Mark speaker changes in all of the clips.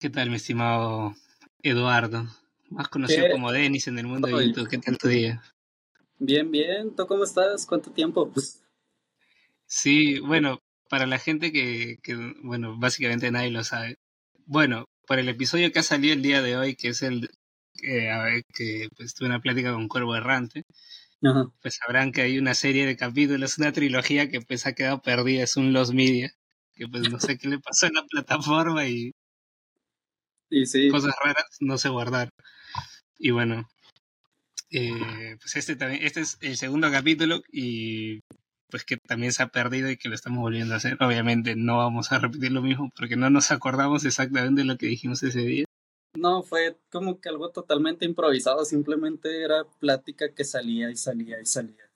Speaker 1: ¿Qué tal, mi estimado Eduardo? Más conocido como Denis en el mundo de YouTube. ¿Qué tal tu día?
Speaker 2: Bien, bien. ¿Tú cómo estás? ¿Cuánto tiempo?
Speaker 1: Sí, bueno, para la gente que, que, bueno, básicamente nadie lo sabe. Bueno, por el episodio que ha salido el día de hoy, que es el que, a ver, que pues, tuve una plática con Cuervo Errante, pues sabrán que hay una serie de capítulos, una trilogía que pues ha quedado perdida, es un Los Media, que pues no sé qué le pasó en la plataforma y,
Speaker 2: y sí.
Speaker 1: cosas raras no se guardar. Y bueno, eh, pues este también, este es el segundo capítulo y pues que también se ha perdido y que lo estamos volviendo a hacer. Obviamente no vamos a repetir lo mismo porque no nos acordamos exactamente de lo que dijimos ese día.
Speaker 2: No, fue como que algo totalmente improvisado, simplemente era plática que salía y salía y salía.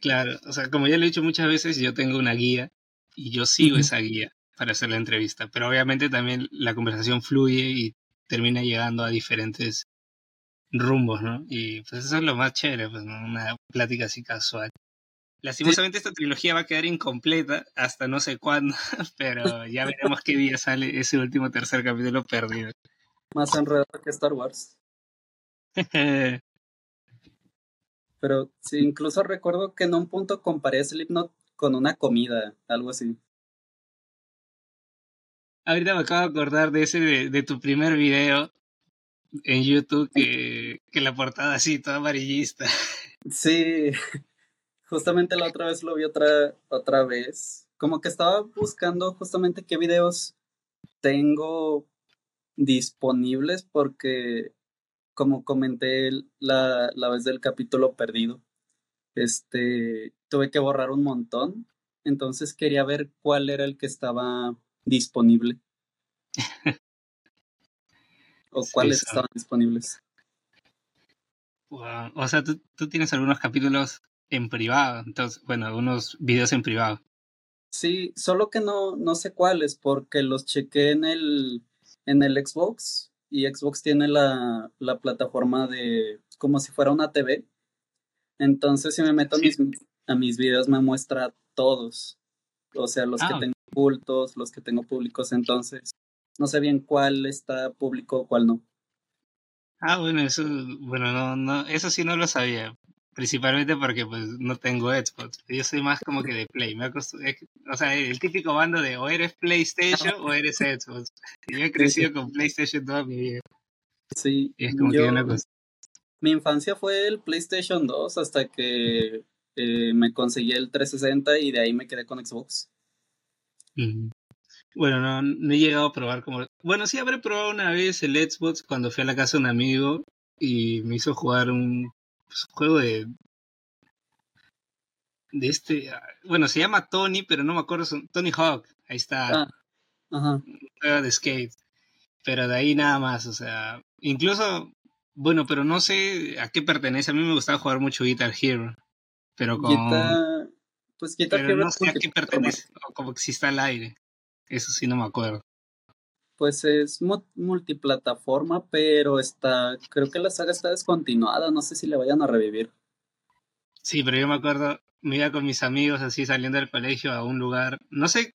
Speaker 1: Claro, o sea, como ya lo he dicho muchas veces, yo tengo una guía y yo sigo esa guía para hacer la entrevista, pero obviamente también la conversación fluye y termina llegando a diferentes rumbos, ¿no? Y pues eso es lo más chévere, pues una plática así casual. Lastimosamente esta trilogía va a quedar incompleta hasta no sé cuándo, pero ya veremos qué día sale ese último tercer capítulo perdido.
Speaker 2: Más enredado que Star Wars. pero sí, incluso recuerdo que en un punto comparé Slipknot con una comida, algo así.
Speaker 1: Ahorita me acabo de acordar de ese de, tu primer video en YouTube que, que la portada así, toda amarillista.
Speaker 2: Sí, justamente la otra vez lo vi otra, otra vez. Como que estaba buscando justamente qué videos tengo disponibles porque, como comenté la, la vez del capítulo perdido, este, tuve que borrar un montón. Entonces quería ver cuál era el que estaba disponible. o cuáles estaban disponibles.
Speaker 1: O sea, ¿tú, tú, tienes algunos capítulos en privado, entonces, bueno, algunos videos en privado.
Speaker 2: Sí, solo que no, no sé cuáles, porque los chequé en el, en el Xbox y Xbox tiene la, la plataforma de como si fuera una TV. Entonces, si me meto a, mis, a mis videos, me muestra todos. O sea, los que ah, tengo ocultos, los que tengo públicos. Entonces, no sé bien cuál está público o cuál no.
Speaker 1: Ah, bueno, eso, bueno, no, no, eso sí no lo sabía. Principalmente porque pues no tengo Xbox. Yo soy más como que de Play. Me o sea, el típico bando de o eres PlayStation o eres Xbox. Yo he crecido con PlayStation toda mi vida.
Speaker 2: Sí. es como que una cosa. Mi infancia fue el PlayStation 2 hasta que eh, me conseguí el 360 y de ahí me quedé con Xbox.
Speaker 1: Bueno, no, no he llegado a probar como... Bueno, sí habré probado una vez el Xbox cuando fui a la casa de un amigo y me hizo jugar un pues, juego de... De este... Bueno, se llama Tony, pero no me acuerdo. Tony Hawk. Ahí está.
Speaker 2: Ah, ajá.
Speaker 1: juego de skate. Pero de ahí nada más, o sea... Incluso... Bueno, pero no sé a qué pertenece. A mí me gustaba jugar mucho Guitar Hero. Pero como...
Speaker 2: Pues Guitar Hero...
Speaker 1: No sé a qué pertenece. O como que si está al aire. Eso sí no me acuerdo.
Speaker 2: Pues es multiplataforma, pero está, creo que la saga está descontinuada, no sé si le vayan a revivir.
Speaker 1: Sí, pero yo me acuerdo, me iba con mis amigos así saliendo del colegio a un lugar, no sé,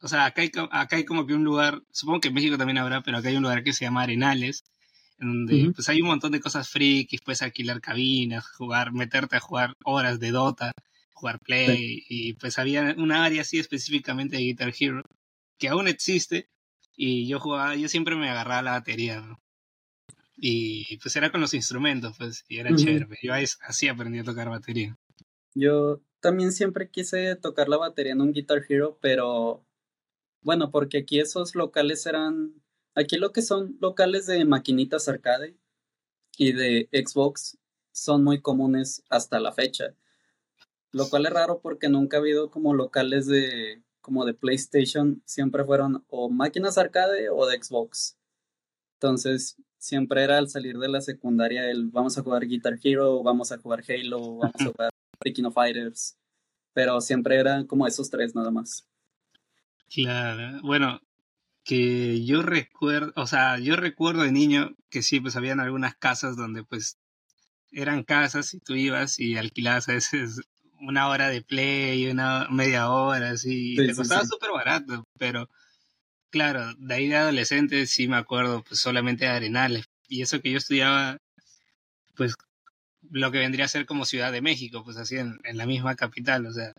Speaker 1: o sea, acá hay, acá hay como que un lugar, supongo que en México también habrá, pero acá hay un lugar que se llama Arenales, en donde pues hay un montón de cosas frikis, puedes alquilar cabinas, jugar, meterte a jugar horas de Dota, jugar Play, y pues había una área así específicamente de Guitar Hero que aún existe, y yo jugaba, yo siempre me agarraba la batería, Y pues era con los instrumentos, pues, y era chévere. Yo así aprendí a tocar batería.
Speaker 2: Yo también siempre quise tocar la batería en un Guitar Hero, pero bueno, porque aquí esos locales eran, aquí lo que son locales de maquinitas arcade y de Xbox son muy comunes hasta la fecha. Lo cual es raro porque nunca ha habido como locales de como de PlayStation siempre fueron o máquinas arcade o de Xbox. Entonces, siempre era al salir de la secundaria el vamos a jugar Guitar Hero, vamos a jugar Halo, vamos a jugar King of Fighters. Pero siempre eran como esos tres nada más.
Speaker 1: Claro, bueno, que yo recuerdo, o sea, yo recuerdo de niño que sí, pues habían algunas casas donde pues eran casas y tú ibas y alquilabas a veces una hora de play, una media hora, así. te costaba súper barato, pero claro, de ahí de adolescente sí me acuerdo pues solamente de Arenales. Y eso que yo estudiaba, pues lo que vendría a ser como Ciudad de México, pues así en, la misma capital, o sea.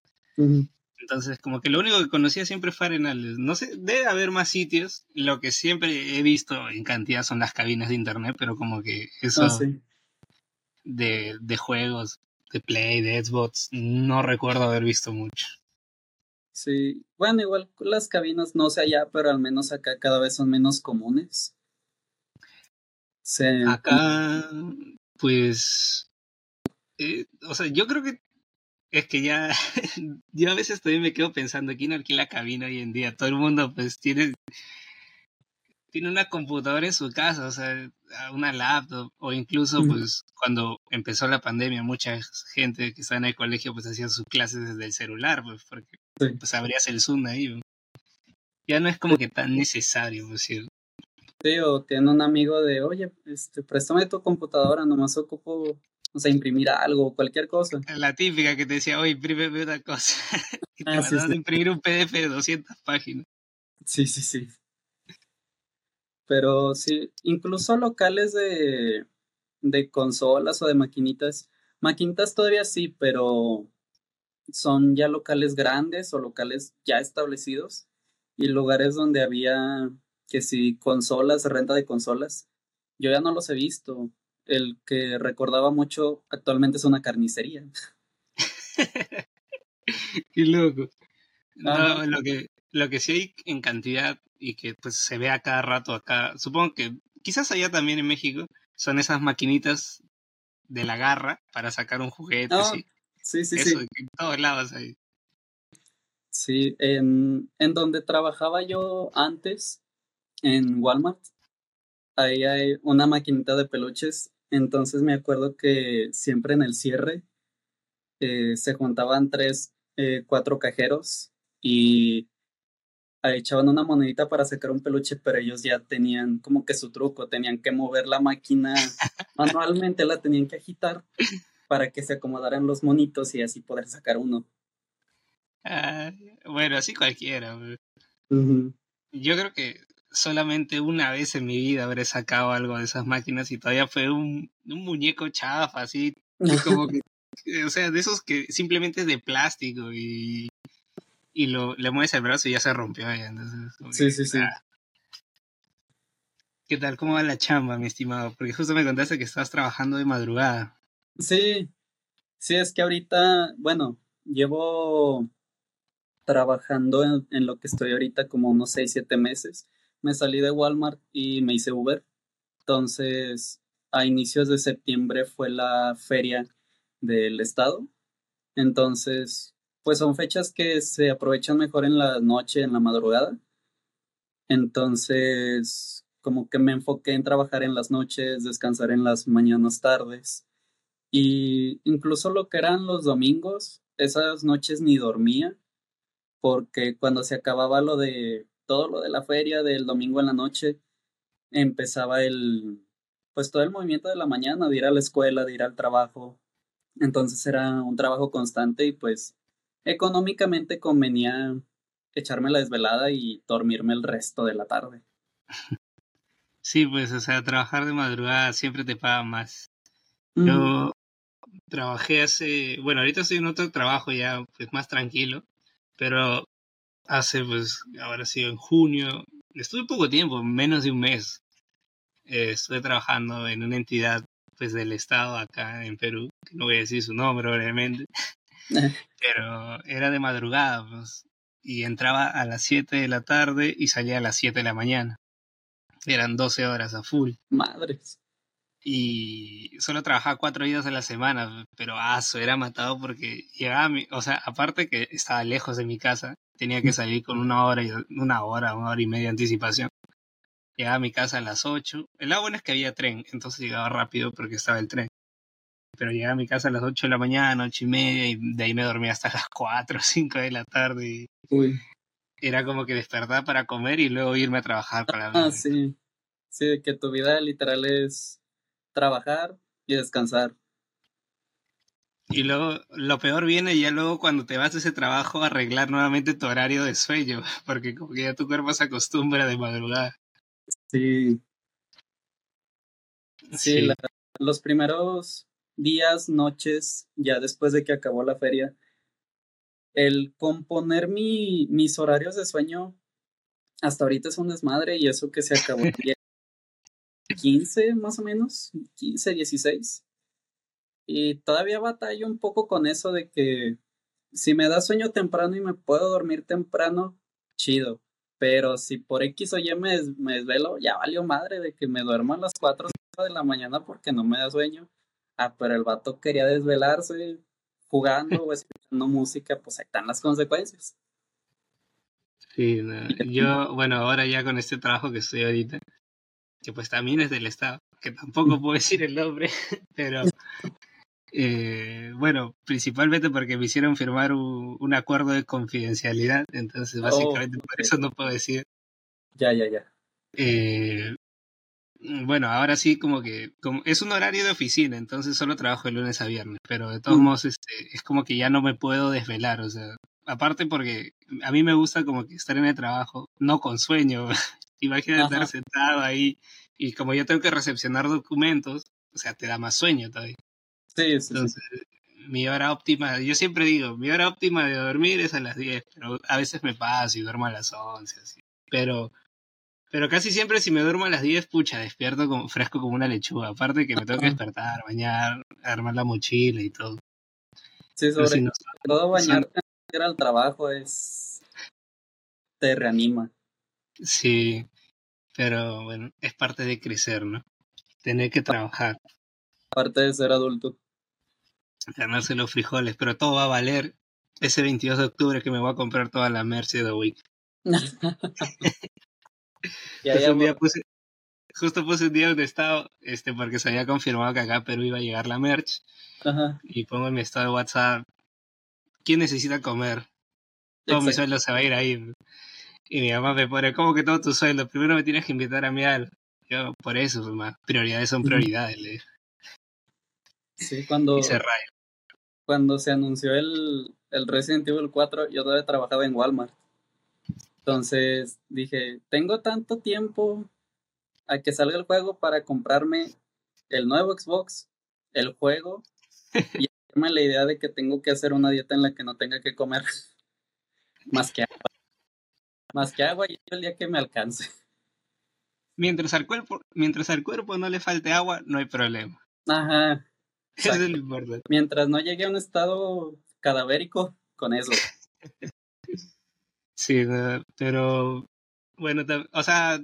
Speaker 1: Entonces, como que lo único que conocía siempre fue Arenales. No sé, debe haber más sitios. Lo que siempre he visto en cantidad son las cabinas de internet, pero como que eso
Speaker 2: ah,
Speaker 1: de, de juegos, de Play, de Xbox, no recuerdo haber visto mucho.
Speaker 2: Sí, bueno, igual las cabinas no sé allá, pero al menos acá cada vez son menos comunes.
Speaker 1: Acá, pues, eh, o sea, yo creo que es que ya, yo a veces todavía me quedo pensando, ¿quién alquila cabina hoy en día? Todo el mundo pues tiene, tiene una computadora en su casa, o sea, una laptop, o incluso pues cuando empezó la pandemia, mucha gente que estaba en el colegio pues hacía sus clases desde el celular, pues porque pues abrías el Zoom ahí. Ya no es como que tan necesario, pues
Speaker 2: sí. Sí, o tiene un amigo de, oye, este, préstame tu computadora, nomás ocupo o sea, imprimir algo, cualquier cosa.
Speaker 1: La típica que te decía, oye, imprímeme una cosa. y te ah, a imprimir un PDF de 200 páginas.
Speaker 2: Sí, sí, sí. Pero sí, incluso locales de, de consolas o de maquinitas. Maquinitas todavía sí, pero son ya locales grandes o locales ya establecidos y lugares donde había que si consolas, renta de consolas. Yo ya no los he visto el que recordaba mucho actualmente es una carnicería.
Speaker 1: Qué loco. No, lo que, lo que sí hay en cantidad y que pues se ve a cada rato acá, supongo que quizás allá también en México, son esas maquinitas de la garra para sacar un juguete.
Speaker 2: sí, sí, sí. Eso,
Speaker 1: en todos lados ahí.
Speaker 2: Sí, en, en donde trabajaba yo antes, en Walmart, ahí hay una maquinita de peluches entonces me acuerdo que siempre en el cierre eh, se juntaban tres, eh, cuatro cajeros y echaban una monedita para sacar un peluche, pero ellos ya tenían como que su truco, tenían que mover la máquina manualmente, la tenían que agitar para que se acomodaran los monitos y así poder sacar uno.
Speaker 1: Ah, bueno, así cualquiera. Yo creo que solamente una vez en mi vida habré sacado algo de esas máquinas y todavía fue un, un muñeco chafa, así, como que, o sea, de esos que simplemente es de plástico y, y lo, le mueves el brazo y ya se rompió.
Speaker 2: sí, sí, sí. Ah.
Speaker 1: ¿Qué tal? ¿Cómo va la chamba, mi estimado? Porque justo me contaste que estás trabajando de madrugada.
Speaker 2: Sí, sí, es que ahorita, bueno, llevo trabajando en, en lo que estoy ahorita como unos 6, 7 meses me salí de Walmart y me hice Uber. Entonces, a inicios de septiembre fue la feria del estado. Entonces, pues son fechas que se aprovechan mejor en la noche, en la madrugada. Entonces, como que me enfoqué en trabajar en las noches, descansar en las mañanas tardes. Y incluso lo que eran los domingos, esas noches ni dormía, porque cuando se acababa lo de todo lo de la feria del domingo en la noche, empezaba el, pues todo el movimiento de la mañana, de ir a la escuela, de ir al trabajo. Entonces era un trabajo constante y pues económicamente convenía echarme la desvelada y dormirme el resto de la tarde.
Speaker 1: Sí, pues, o sea, trabajar de madrugada siempre te paga más. Yo trabajé hace, bueno, ahorita estoy en otro trabajo ya, pues más tranquilo, pero hace, pues, ahora sí, en junio, estuve poco tiempo, menos de un mes. Eh, estuve trabajando en una entidad, pues, del Estado acá en Perú, que no voy a decir su nombre, obviamente, pero era de madrugada, pues, y entraba a las 7 de la tarde y salía a las 7 de la mañana. Eran 12 horas a full.
Speaker 2: Madres
Speaker 1: y solo trabajaba cuatro días a la semana, pero aso, era matado porque llegaba, mi, o sea, aparte que estaba lejos de mi casa, tenía que salir con una hora, y, una hora, una hora y media de anticipación. Llegaba a mi casa a las ocho. El lado bueno es que había tren, entonces llegaba rápido porque estaba el tren. Pero llegaba a mi casa a las ocho de la mañana, ocho y media, y de ahí me dormía hasta las cuatro o cinco de la tarde.
Speaker 2: Uy.
Speaker 1: Era como que despertar para comer y luego irme a trabajar para
Speaker 2: Ah, sí. Sí, que tu vida literal es trabajar y descansar.
Speaker 1: Y luego, lo peor viene ya luego cuando te vas a ese trabajo a arreglar nuevamente tu horario de sueño, porque como que ya tu cuerpo se acostumbra de madrugada.
Speaker 2: Sí. Sí, los primeros días, noches, ya después de que acabó la feria, el componer mi, mis horarios de sueño hasta ahorita es un desmadre y eso que se acabó el día 15 más o menos, 15, 16. Y todavía batallo un poco con eso de que si me da sueño temprano y me puedo dormir temprano, chido. Pero si por X o Y me, desvelo, ya valió madre de que me duermo a las 4 de la mañana porque no me da sueño. Ah, pero el vato quería desvelarse jugando o escuchando música, pues ahí están las consecuencias.
Speaker 1: Sí, yo, bueno, ahora ya con este trabajo que estoy ahorita, que pues también es del Estado, que tampoco puedo decir el nombre, pero eh, bueno, principalmente porque me hicieron firmar un, acuerdo de confidencialidad, entonces básicamente oh, por eso no puedo decir.
Speaker 2: Ya, ya, ya.
Speaker 1: Eh, bueno, ahora sí como que como es un horario de oficina, entonces solo trabajo de lunes a viernes, pero de todos mm. modos este, es como que ya no me puedo desvelar, o sea, aparte porque a mí me gusta como que estar en el trabajo, no con sueño, imagínate estar sentado ahí y como yo tengo que recepcionar documentos, o sea, te da más sueño todavía.
Speaker 2: Sí, sí,
Speaker 1: Entonces, mi hora óptima, yo siempre digo, mi hora óptima de dormir es a las 10, pero a veces me paso y duermo a las 11, así. Pero, pero casi siempre si me duermo a las 10, pucha, despierto como, fresco como una lechuga. Aparte que me tengo que despertar, bañar, armar la mochila y todo.
Speaker 2: Sí, sobre todo bañarte ir al trabajo es... te reanima.
Speaker 1: Sí, pero bueno, es parte de crecer, ¿no? Tener que trabajar.
Speaker 2: Parte de ser adulto.
Speaker 1: Ganarse los frijoles, pero todo va a valer ese 22 de octubre que me voy a comprar toda la merch de The Week. ya, un día puse, justo puse un día donde estaba, este, porque se había confirmado que acá a Perú iba a llegar la merch. Y pongo en mi estado de WhatsApp, ¿quién necesita comer? Todo mi sueldo se va a ir ahí. Y mi mamá me pone, ¿cómo que todo tu sueldo? Primero me tienes que invitar a mi al. Yo, por eso, más prioridades son prioridades, le
Speaker 2: Sí, cuando,
Speaker 1: se
Speaker 2: cuando se anunció el, el Resident Evil 4, yo todavía trabajaba en Walmart. Entonces dije, tengo tanto tiempo a que salga el juego para comprarme el nuevo Xbox, el juego, y hacerme la idea de que tengo que hacer una dieta en la que no tenga que comer más que agua. Más que agua y el día que me alcance.
Speaker 1: Mientras al cuerpo, mientras al cuerpo no le falte agua, no hay problema.
Speaker 2: Ajá.
Speaker 1: Eso es lo importante.
Speaker 2: Mientras no llegue a un estado cadavérico, con eso.
Speaker 1: sí, pero bueno, o sea,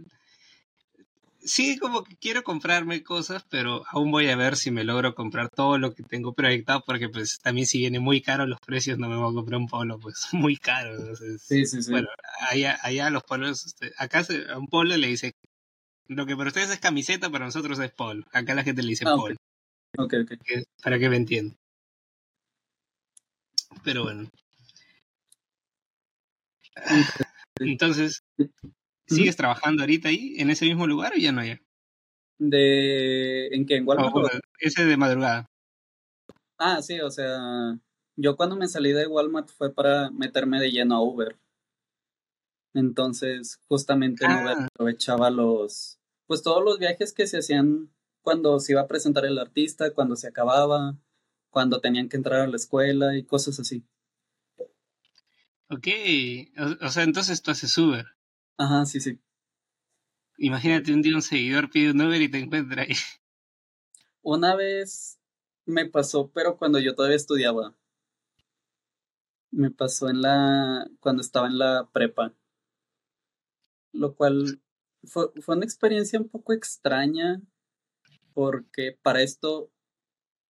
Speaker 1: sí, como que quiero comprarme cosas, pero aún voy a ver si me logro comprar todo lo que tengo proyectado, porque pues también si viene muy caro los precios, no me voy a comprar un polo, pues muy caro.
Speaker 2: sí, sí, sí.
Speaker 1: Bueno, allá, allá los polos, este, acá a un polo le dice, lo que para ustedes es camiseta, para nosotros es polo. Acá la gente le dice ah, polo.
Speaker 2: Ok, ok.
Speaker 1: Para que me entiendan. Pero bueno. Entonces, ¿Sigues trabajando ahorita ahí, en ese mismo lugar o ya no hay?
Speaker 2: De... ¿En qué? ¿En Walmart?
Speaker 1: ese de madrugada.
Speaker 2: Ah, sí, o sea, yo cuando me salí de Walmart fue para meterme de lleno a Uber. Entonces, justamente en Uber ah. aprovechaba los, pues todos los viajes que se hacían cuando se iba a presentar el artista, cuando se acababa, cuando tenían que entrar a la escuela y cosas así.
Speaker 1: Ok, o, o sea, entonces tú haces Uber.
Speaker 2: Ajá, sí, sí.
Speaker 1: Imagínate un día un seguidor pide un Uber y te encuentra ahí.
Speaker 2: Una vez me pasó, pero cuando yo todavía estudiaba. Me pasó en la. cuando estaba en la prepa. Lo cual fue, fue una experiencia un poco extraña. Porque para esto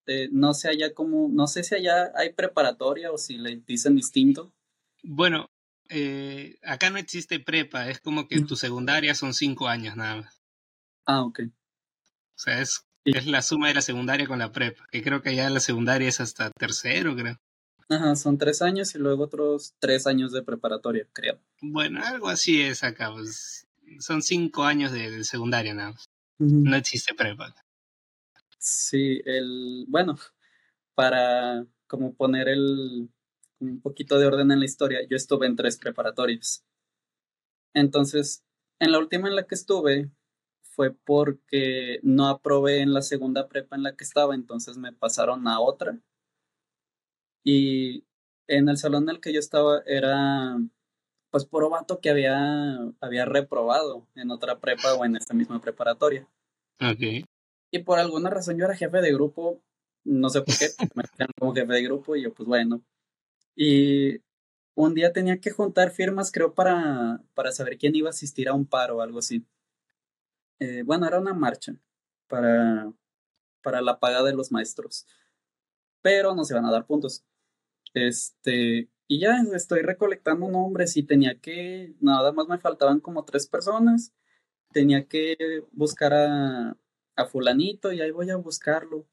Speaker 2: eh, no sé allá como. No sé si allá hay preparatoria o si le dicen distinto.
Speaker 1: Bueno, eh, acá no existe prepa, es como que tu secundaria son cinco años nada más.
Speaker 2: Ah, ok.
Speaker 1: O sea, es, es la suma de la secundaria con la prepa, que creo que ya la secundaria es hasta tercero, creo.
Speaker 2: Ajá, son tres años y luego otros tres años de preparatoria, creo.
Speaker 1: Bueno, algo así es acá, pues, son cinco años de, secundaria nada más. No existe prepa.
Speaker 2: Sí, el, bueno, para como poner el, un poquito de orden en la historia, yo estuve en tres preparatorias. Entonces, en la última en la que estuve fue porque no aprobé en la segunda prepa en la que estaba, entonces me pasaron a otra. Y en el salón en el que yo estaba era pues puro vato que había, había reprobado en otra prepa o en esta misma preparatoria.
Speaker 1: Ok.
Speaker 2: Y por alguna razón yo era jefe de grupo, no sé por qué, me quedaron como jefe de grupo y yo pues bueno. Y un día tenía que juntar firmas, creo, para, para saber quién iba a asistir a un paro o algo así. Eh, bueno, era una marcha para, para la paga de los maestros, pero no se van a dar puntos. Este, y ya estoy recolectando nombres y tenía que, nada más me faltaban como tres personas, tenía que buscar a, a fulanito y ahí voy a buscarlo.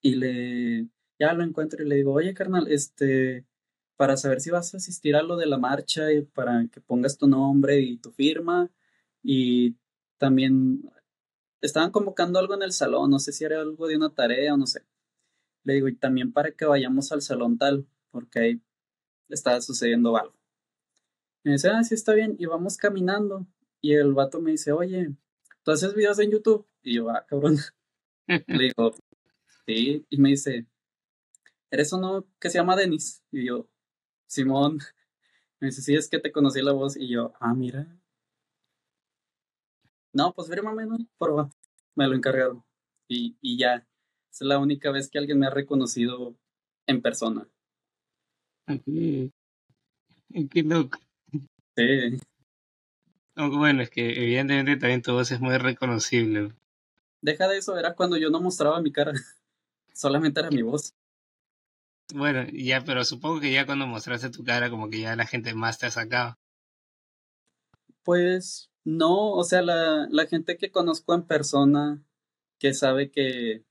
Speaker 2: Y le, ya lo encuentro y le digo, oye carnal, este, para saber si vas a asistir a lo de la marcha y para que pongas tu nombre y tu firma y también estaban convocando algo en el salón, no sé si era algo de una tarea o no sé. Le digo, y también para que vayamos al salón tal, porque ahí estaba sucediendo algo. Me dice, ah, sí, está bien, y vamos caminando. Y el vato me dice, oye, ¿tú haces videos en YouTube? Y yo, ah, cabrón. Le digo, sí, y me dice, ¿eres uno que se llama Denis? Y yo, Simón. Me dice, sí, es que te conocí la voz. Y yo, ah, mira. No, pues fírmame, ¿no? Por favor. Me lo encargaron. Y, y ya. Es la única vez que alguien me ha reconocido en persona.
Speaker 1: Qué loco.
Speaker 2: Sí.
Speaker 1: Bueno, es que evidentemente también tu voz es muy reconocible.
Speaker 2: Deja de eso, era cuando yo no mostraba mi cara. Solamente era mi voz.
Speaker 1: Bueno, ya, pero supongo que ya cuando mostraste tu cara, como que ya la gente más te ha sacado.
Speaker 2: Pues no, o sea, la, la gente que conozco en persona, que sabe que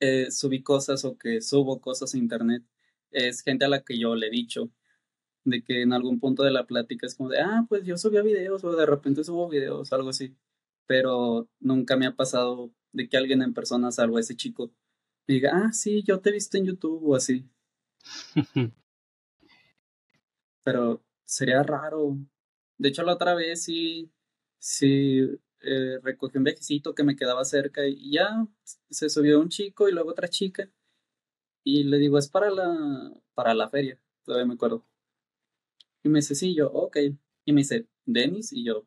Speaker 2: eh, subí cosas o que subo cosas a internet, es gente a la que yo le he dicho de que en algún punto de la plática es como de, ah, pues yo subía videos o de repente subo videos, algo así. Pero nunca me ha pasado de que alguien en persona, salvo ese chico, diga, ah, sí, yo te he visto en YouTube o así. Pero sería raro. De hecho, la otra vez sí, sí eh, recogí un viejecito que me quedaba cerca y ya se subió un chico y luego otra chica. Y le digo, es para la, para la feria, todavía me acuerdo. Y me dice, sí, yo, ok. Y me dice, Denis, y yo,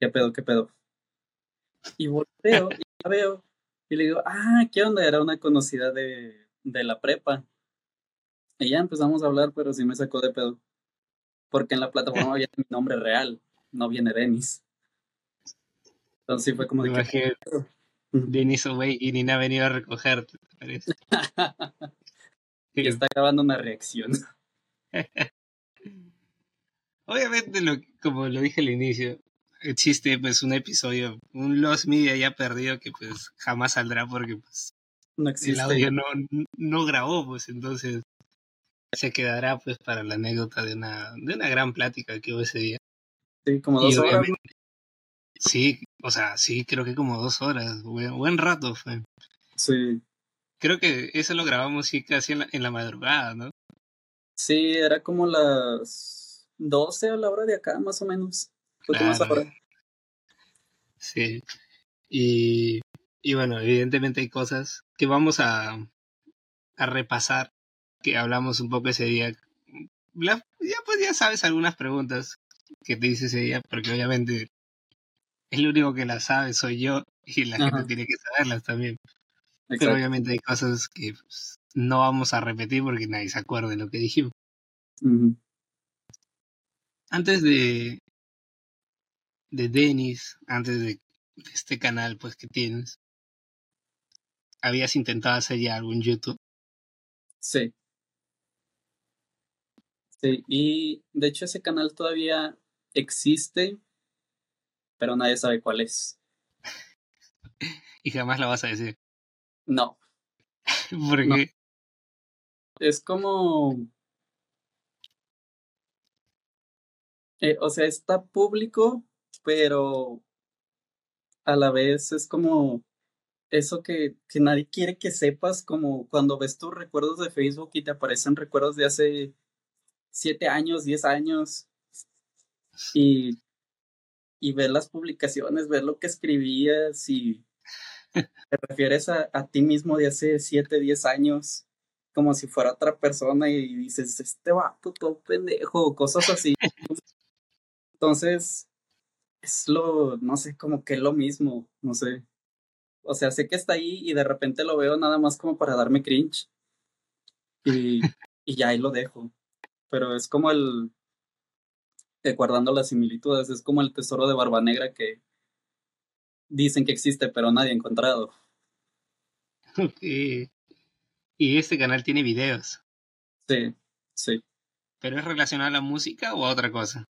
Speaker 2: ¿qué pedo, qué pedo? Y volteo y la veo. Y le digo, ah, ¿qué onda? Era una conocida de, de la prepa. Y ya empezamos a hablar, pero sí me sacó de pedo. Porque en la plataforma viene mi nombre real, no viene Denis. Entonces sí fue como de
Speaker 1: que... Denis Away y Nina ha venido a recogerte, parece?
Speaker 2: y está grabando una reacción.
Speaker 1: Obviamente, lo, como lo dije al inicio, existe pues un episodio, un Lost Media ya perdido que pues jamás saldrá porque pues
Speaker 2: no existe.
Speaker 1: el audio no, no grabó, pues entonces se quedará pues para la anécdota de una, de una gran plática que hubo ese día.
Speaker 2: Sí, como dos horas.
Speaker 1: Sí, o sea, sí, creo que como dos horas, buen, buen rato fue.
Speaker 2: Sí.
Speaker 1: Creo que eso lo grabamos sí casi en la, en la madrugada, ¿no?
Speaker 2: Sí, era como las 12 a la hora de acá, más o menos.
Speaker 1: Claro. Sí. Y, y bueno, evidentemente hay cosas que vamos a, a repasar, que hablamos un poco ese día. ya pues ya sabes algunas preguntas que te hice ese día, porque obviamente el único que las sabe soy yo y la gente tiene que saberlas también. Pero obviamente hay cosas que pues, no vamos a repetir porque nadie se acuerda de lo que dijimos. Antes de, de Denis, antes de, este canal pues que tienes, ¿habías intentado hacer ya algún YouTube?
Speaker 2: Sí. Sí, y de hecho ese canal todavía existe, pero nadie sabe cuál es.
Speaker 1: y jamás lo vas a decir.
Speaker 2: No.
Speaker 1: ¿Por qué?
Speaker 2: Es como... Eh, o sea, está público, pero a la vez es como eso que, que nadie quiere que sepas, como cuando ves tus recuerdos de Facebook y te aparecen recuerdos de hace siete años, diez años, y, y ver las publicaciones, ver lo que escribías y te refieres a, a ti mismo de hace siete, diez años como si fuera otra persona y dices, este vato todo pendejo, cosas así. Entonces, es lo, no sé, como que es lo mismo, no sé. O sea, sé que está ahí y de repente lo veo nada más como para darme cringe. Y, y ya ahí lo dejo. Pero es como el, eh, guardando las similitudes, es como el tesoro de Barba Negra que dicen que existe, pero nadie ha encontrado.
Speaker 1: Y, y este canal tiene videos.
Speaker 2: Sí, sí.
Speaker 1: ¿Pero es relacionado a la música o a otra cosa?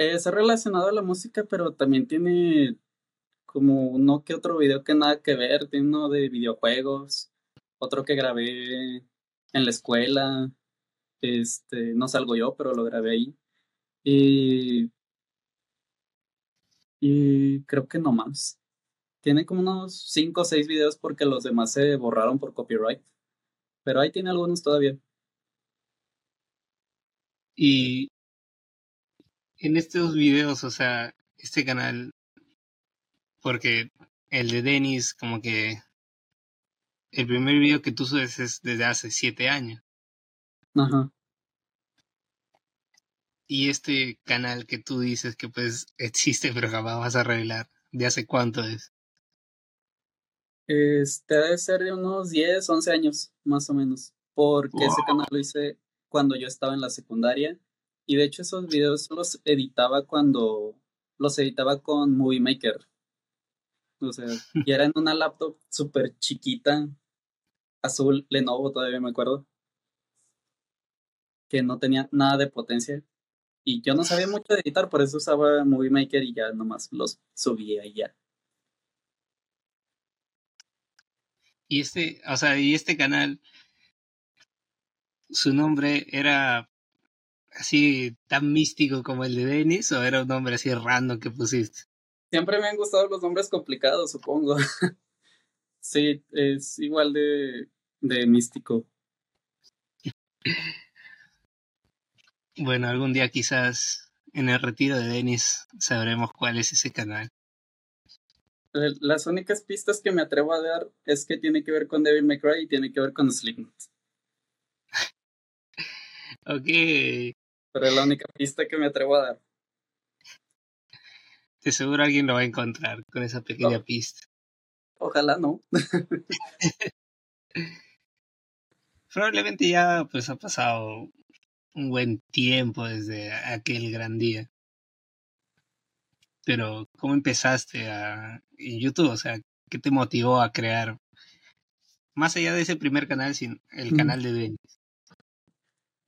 Speaker 2: Es relacionado a la música, pero también tiene como uno que otro video que nada que ver. Tiene uno de videojuegos, otro que grabé en la escuela. Este, no salgo yo, pero lo grabé ahí. Y, y creo que no más. Tiene como unos 5 o 6 videos porque los demás se borraron por copyright. Pero ahí tiene algunos todavía.
Speaker 1: Y en estos videos, o sea, este canal, porque el de Dennis, como que el primer video que tú subes es desde hace siete años.
Speaker 2: Ajá.
Speaker 1: Y este canal que tú dices que pues existe, pero jamás vas a revelar, ¿de hace cuánto es?
Speaker 2: Este debe ser de unos 10, 11 años, más o menos. Porque ese canal lo hice cuando yo estaba en la secundaria. Y de hecho esos videos los editaba cuando los editaba con Movie Maker. O sea, y era en una laptop súper chiquita, azul, Lenovo, todavía me acuerdo. Que no tenía nada de potencia. Y yo no sabía mucho de editar, por eso usaba Movie Maker y ya nomás los subía y ya.
Speaker 1: Y este, o sea, y este canal, su nombre era así tan místico como el de Dennis o era un nombre así random que pusiste?
Speaker 2: Siempre me han gustado los nombres complicados, supongo. sí, es igual de, de místico.
Speaker 1: Bueno, algún día quizás en el retiro de Dennis sabremos cuál es ese canal.
Speaker 2: Las únicas pistas que me atrevo a dar es que tiene que ver con Devil May Cry y tiene que ver con Slipknot.
Speaker 1: ok.
Speaker 2: Pero es la única pista que me atrevo a dar.
Speaker 1: De seguro alguien lo va a encontrar con esa pequeña
Speaker 2: No.
Speaker 1: pista.
Speaker 2: Ojalá no.
Speaker 1: Probablemente ya pues ha pasado un buen tiempo desde aquel gran día. Pero, ¿cómo empezaste a, en YouTube? O sea, ¿qué te motivó a crear? Más allá de ese primer canal, sin el
Speaker 2: Mm.
Speaker 1: canal de Dennis.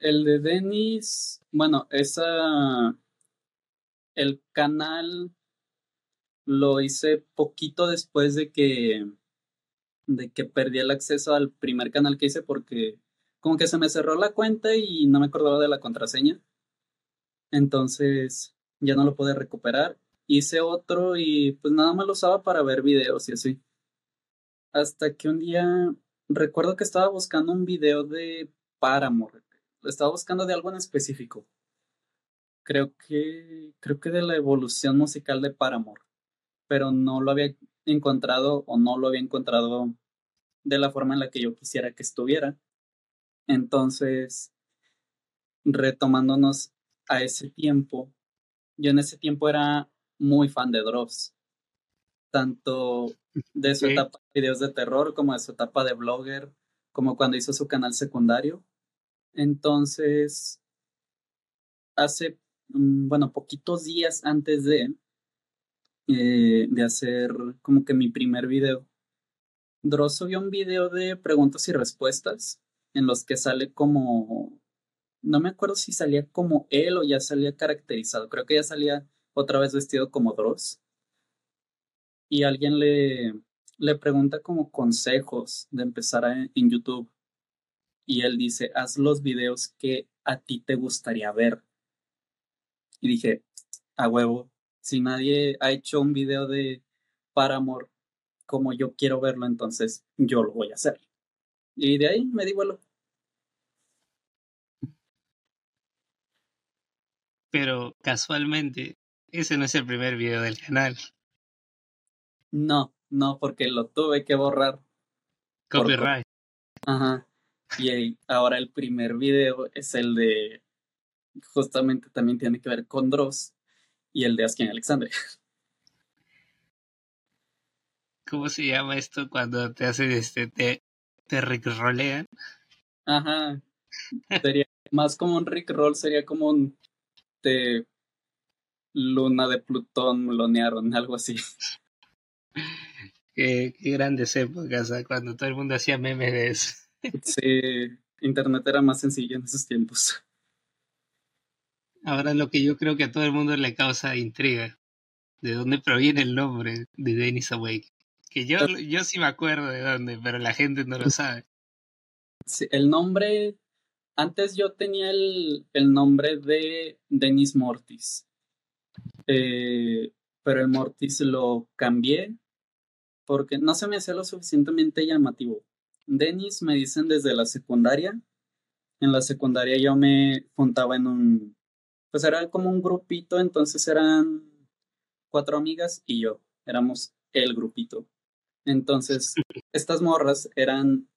Speaker 2: El de Dennis, bueno, esa. El canal lo hice poquito después de que. de que perdí el acceso al primer canal que hice porque como que se me cerró la cuenta y no me acordaba de la contraseña. Entonces ya no lo pude recuperar. Hice otro y pues nada más lo usaba para ver videos y así. Hasta que un día recuerdo que estaba buscando un video de Paramore. Estaba buscando de algo en específico. Creo que creo que de la evolución musical de Paramore, pero no lo había encontrado o no lo había encontrado de la forma en la que yo quisiera que estuviera. Entonces, retomándonos a ese tiempo, yo en ese tiempo era muy fan de Dross, tanto de su etapa de videos de terror como de su etapa de blogger, como cuando hizo su canal secundario. Entonces, hace, mm, bueno, poquitos días antes de, eh, de hacer como que mi primer video, Dross subió un video de preguntas y respuestas en los que sale como, no me acuerdo si salía como él o ya salía caracterizado, creo que ya salía otra vez vestido como Dross. Y alguien le, le pregunta como consejos de empezar en YouTube. Y él dice, haz los videos que a ti te gustaría ver. Y dije, a huevo, si nadie ha hecho un video de Paramore como yo quiero verlo, entonces yo lo voy a hacer. Y de ahí me di vuelo.
Speaker 1: Pero casualmente, ese no es el primer video del canal.
Speaker 2: No, no, porque lo tuve que borrar.
Speaker 1: Copyright.
Speaker 2: Ajá. Y ahora el primer video es el de. Justamente también tiene que ver con Dross y el de Askin Alexander.
Speaker 1: ¿Cómo se llama esto cuando te hacen este. te, te rickrolean?
Speaker 2: Ajá. Sería más como un rickroll, sería como un. Te. Luna de Plutón lonearon, algo así.
Speaker 1: Qué, qué grandes épocas, cuando todo el mundo hacía memes de eso.
Speaker 2: Sí, Internet era más sencillo en esos tiempos.
Speaker 1: Ahora lo que yo creo que a todo el mundo le causa intriga, ¿de dónde proviene el nombre de Dennis Awake? Que yo, yo sí me acuerdo de dónde, pero la gente no lo sabe.
Speaker 2: Sí, el nombre, antes yo tenía el, el nombre de Dennis Mortis, eh, pero el Mortis lo cambié porque no se me hacía lo suficientemente llamativo. Dennis me dicen desde la secundaria. En la secundaria yo me juntaba en un, pues era como un grupito, entonces eran cuatro amigas y yo, éramos el grupito. Entonces, estas morras eran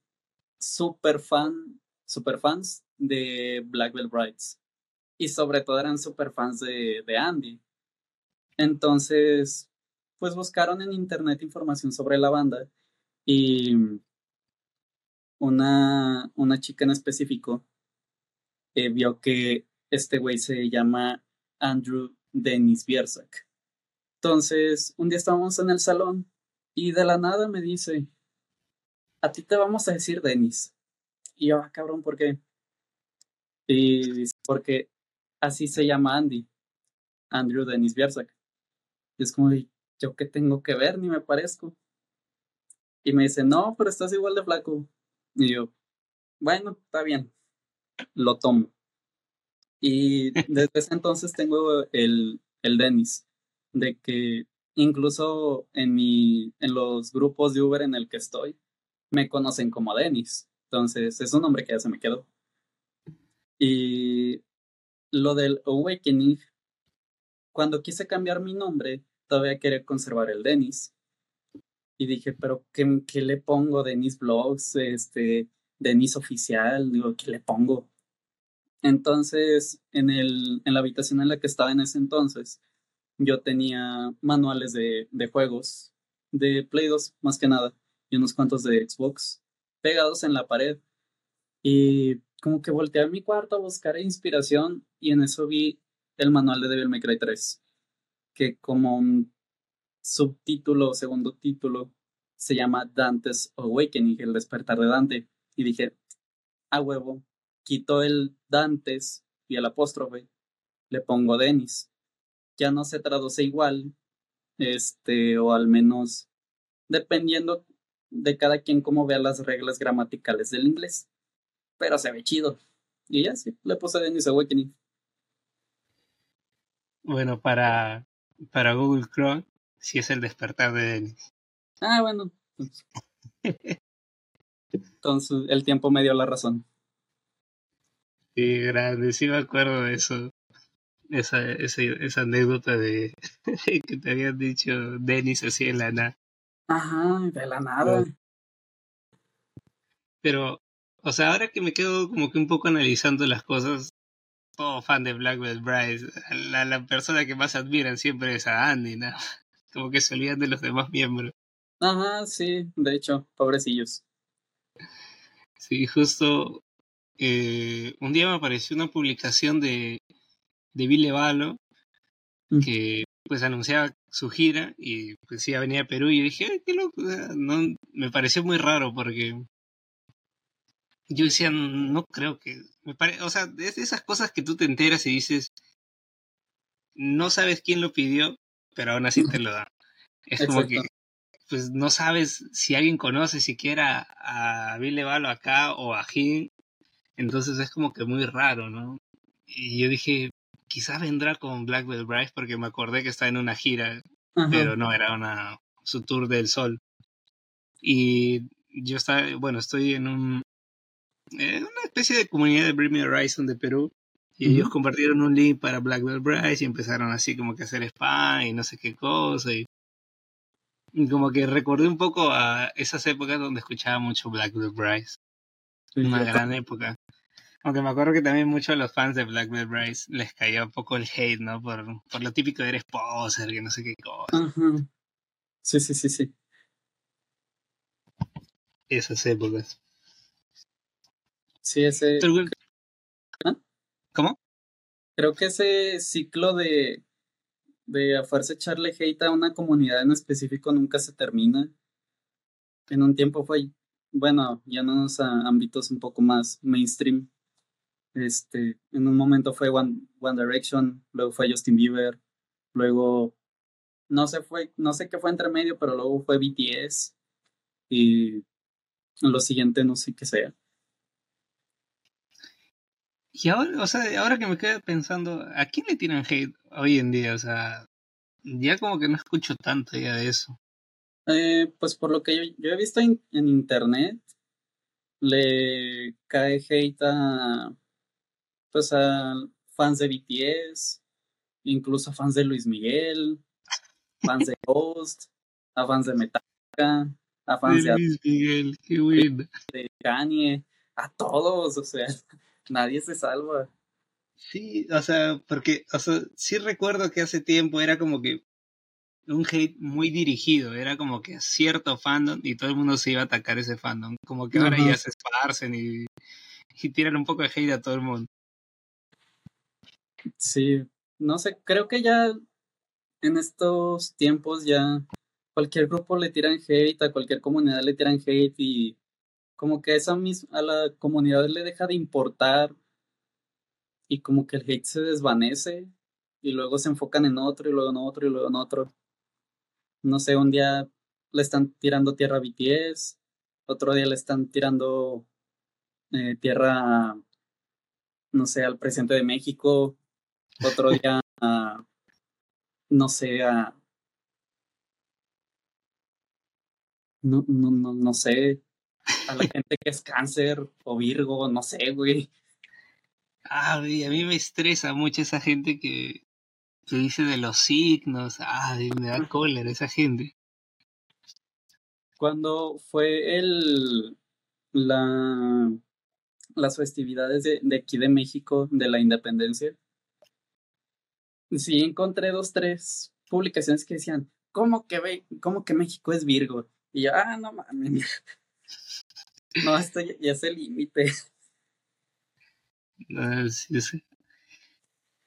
Speaker 2: super fan, super fans de Black Belt Brides. Y sobre todo eran super fans de, de Andy. Entonces, pues buscaron en internet información sobre la banda y una, una chica en específico eh, vio que este güey se llama Andrew Dennis Biersak. Entonces, un día estábamos en el salón y de la nada me dice, a ti te vamos a decir Dennis. Y yo, ah, cabrón, ¿por qué? Y dice, porque así se llama Andy, Andrew Dennis Biersak. Y es como, ¿yo qué tengo que ver? Ni me parezco. Y me dice, no, pero estás igual de flaco. Y yo, bueno, está bien, lo tomo. Y desde ese entonces tengo el, el Dennis, de que incluso en, mi, en los grupos de Uber en el que estoy, me conocen como Dennis. Entonces, es un nombre que ya se me quedó. Y lo del Awakening, cuando quise cambiar mi nombre, todavía quería conservar el Dennis y dije, pero ¿qué, qué le pongo? Denis Blogs, este, Denis Oficial, digo, ¿qué le pongo? Entonces, en, el, en la habitación en la que estaba en ese entonces, yo tenía manuales de, de juegos, de Play 2 más que nada, y unos cuantos de Xbox pegados en la pared. Y como que volteé a mi cuarto a buscar inspiración y en eso vi el manual de Devil May Cry 3, que como subtítulo, segundo título, se llama Dante's Awakening, el despertar de Dante. Y dije, a huevo, quito el Dantes y el apóstrofe, le pongo Denis. Ya no se traduce igual, este, o al menos dependiendo de cada quien cómo vea las reglas gramaticales del inglés. Pero se ve chido. Y ya sí, le puse Denis Awakening.
Speaker 1: Bueno, para, para Google Chrome si es el despertar de Dennis.
Speaker 2: Ah, bueno. Entonces el tiempo me dio la razón.
Speaker 1: Sí, grande, sí me acuerdo de eso. Esa, esa, esa anécdota de que te habían dicho Dennis así en la nada.
Speaker 2: Ajá, de la nada.
Speaker 1: Pero, o sea, ahora que me quedo como que un poco analizando las cosas, todo fan de Blackwell Bryce, la, la persona que más admiran siempre es a Andy, ¿no? Como que se olvidan de los demás miembros.
Speaker 2: Ajá, sí, de hecho, pobrecillos.
Speaker 1: Sí, justo eh, un día me apareció una publicación de, de Bill Levalo mm. que pues anunciaba su gira y pues iba a venir a Perú y yo dije, qué loco, no, me pareció muy raro porque yo decía, no creo que, me pare... o sea, es de esas cosas que tú te enteras y dices, no sabes quién lo pidió, pero aún así te lo dan. Es como que pues no sabes si alguien conoce siquiera a Bill Levalo acá o a Jim, entonces es como que muy raro, ¿no? Y yo dije, quizás vendrá con Black Bryce porque me acordé que está en una gira, pero no, era una su tour del sol. Y yo estaba, bueno, estoy en un, una especie de comunidad de Bring Horizon de Perú. Y ellos compartieron un link para Black Belt Bryce y empezaron así como que a hacer spam y no sé qué cosa. Y, como que recordé un poco a esas épocas donde escuchaba mucho Black Belt Bryce. una gran época. Aunque me acuerdo que también muchos de los fans de Black Belt Bryce les caía un poco el hate, ¿no? Por, por lo típico de eres poser, que no sé qué cosa.
Speaker 2: Sí, sí, sí, sí.
Speaker 1: Esas épocas.
Speaker 2: Sí, ese.
Speaker 1: ¿Cómo?
Speaker 2: Creo que ese ciclo de, de a fuerza echarle hate a una comunidad en específico nunca se termina. En un tiempo fue, bueno, ya en unos ámbitos un poco más mainstream. Este, en un momento fue One, One Direction, luego fue Justin Bieber, luego no sé fue, no sé qué fue entre medio, pero luego fue BTS y lo siguiente no sé qué sea.
Speaker 1: Y ahora, o sea, ahora que me quedo pensando, ¿a quién le tiran hate hoy en día? O sea, ya como que no escucho tanto ya de eso.
Speaker 2: Eh, pues por lo que yo, yo he visto en, internet, le cae hate a, pues a fans de BTS, incluso a fans de Luis Miguel, fans de Ghost, a fans de Metallica, a fans
Speaker 1: de, Luis Miguel, qué
Speaker 2: de Kanye, a todos, o sea nadie se salva.
Speaker 1: Sí, o sea, porque, o sea, sí recuerdo que hace tiempo era como que un hate muy dirigido, era como que cierto fandom y todo el mundo se iba a atacar ese fandom, como que ahora ya se esparcen y, y tiran un poco de hate a todo el mundo.
Speaker 2: Sí, no sé, creo que ya en estos tiempos ya cualquier grupo le tiran hate, a cualquier comunidad le tiran hate y como que esa misma, a la comunidad le deja de importar y como que el hate se desvanece y luego se enfocan en otro y luego en otro y luego en otro. No sé, un día le están tirando tierra a BTS, otro día le están tirando eh, tierra, no sé, al presidente de México, otro día, no sé, a... No, no, no, no sé, a la gente que es cáncer o Virgo, no sé, güey.
Speaker 1: Ah, güey, a mí me estresa mucho esa gente que, que dice de los signos. Ah, me da cólera esa gente.
Speaker 2: Cuando fue el la las festividades de, de aquí de México, de la independencia, sí encontré dos, tres publicaciones que decían, ¿cómo que, ve, cómo que México es Virgo? Y yo, ah, no mames. No, esto ya, es el límite.
Speaker 1: Sí, sí.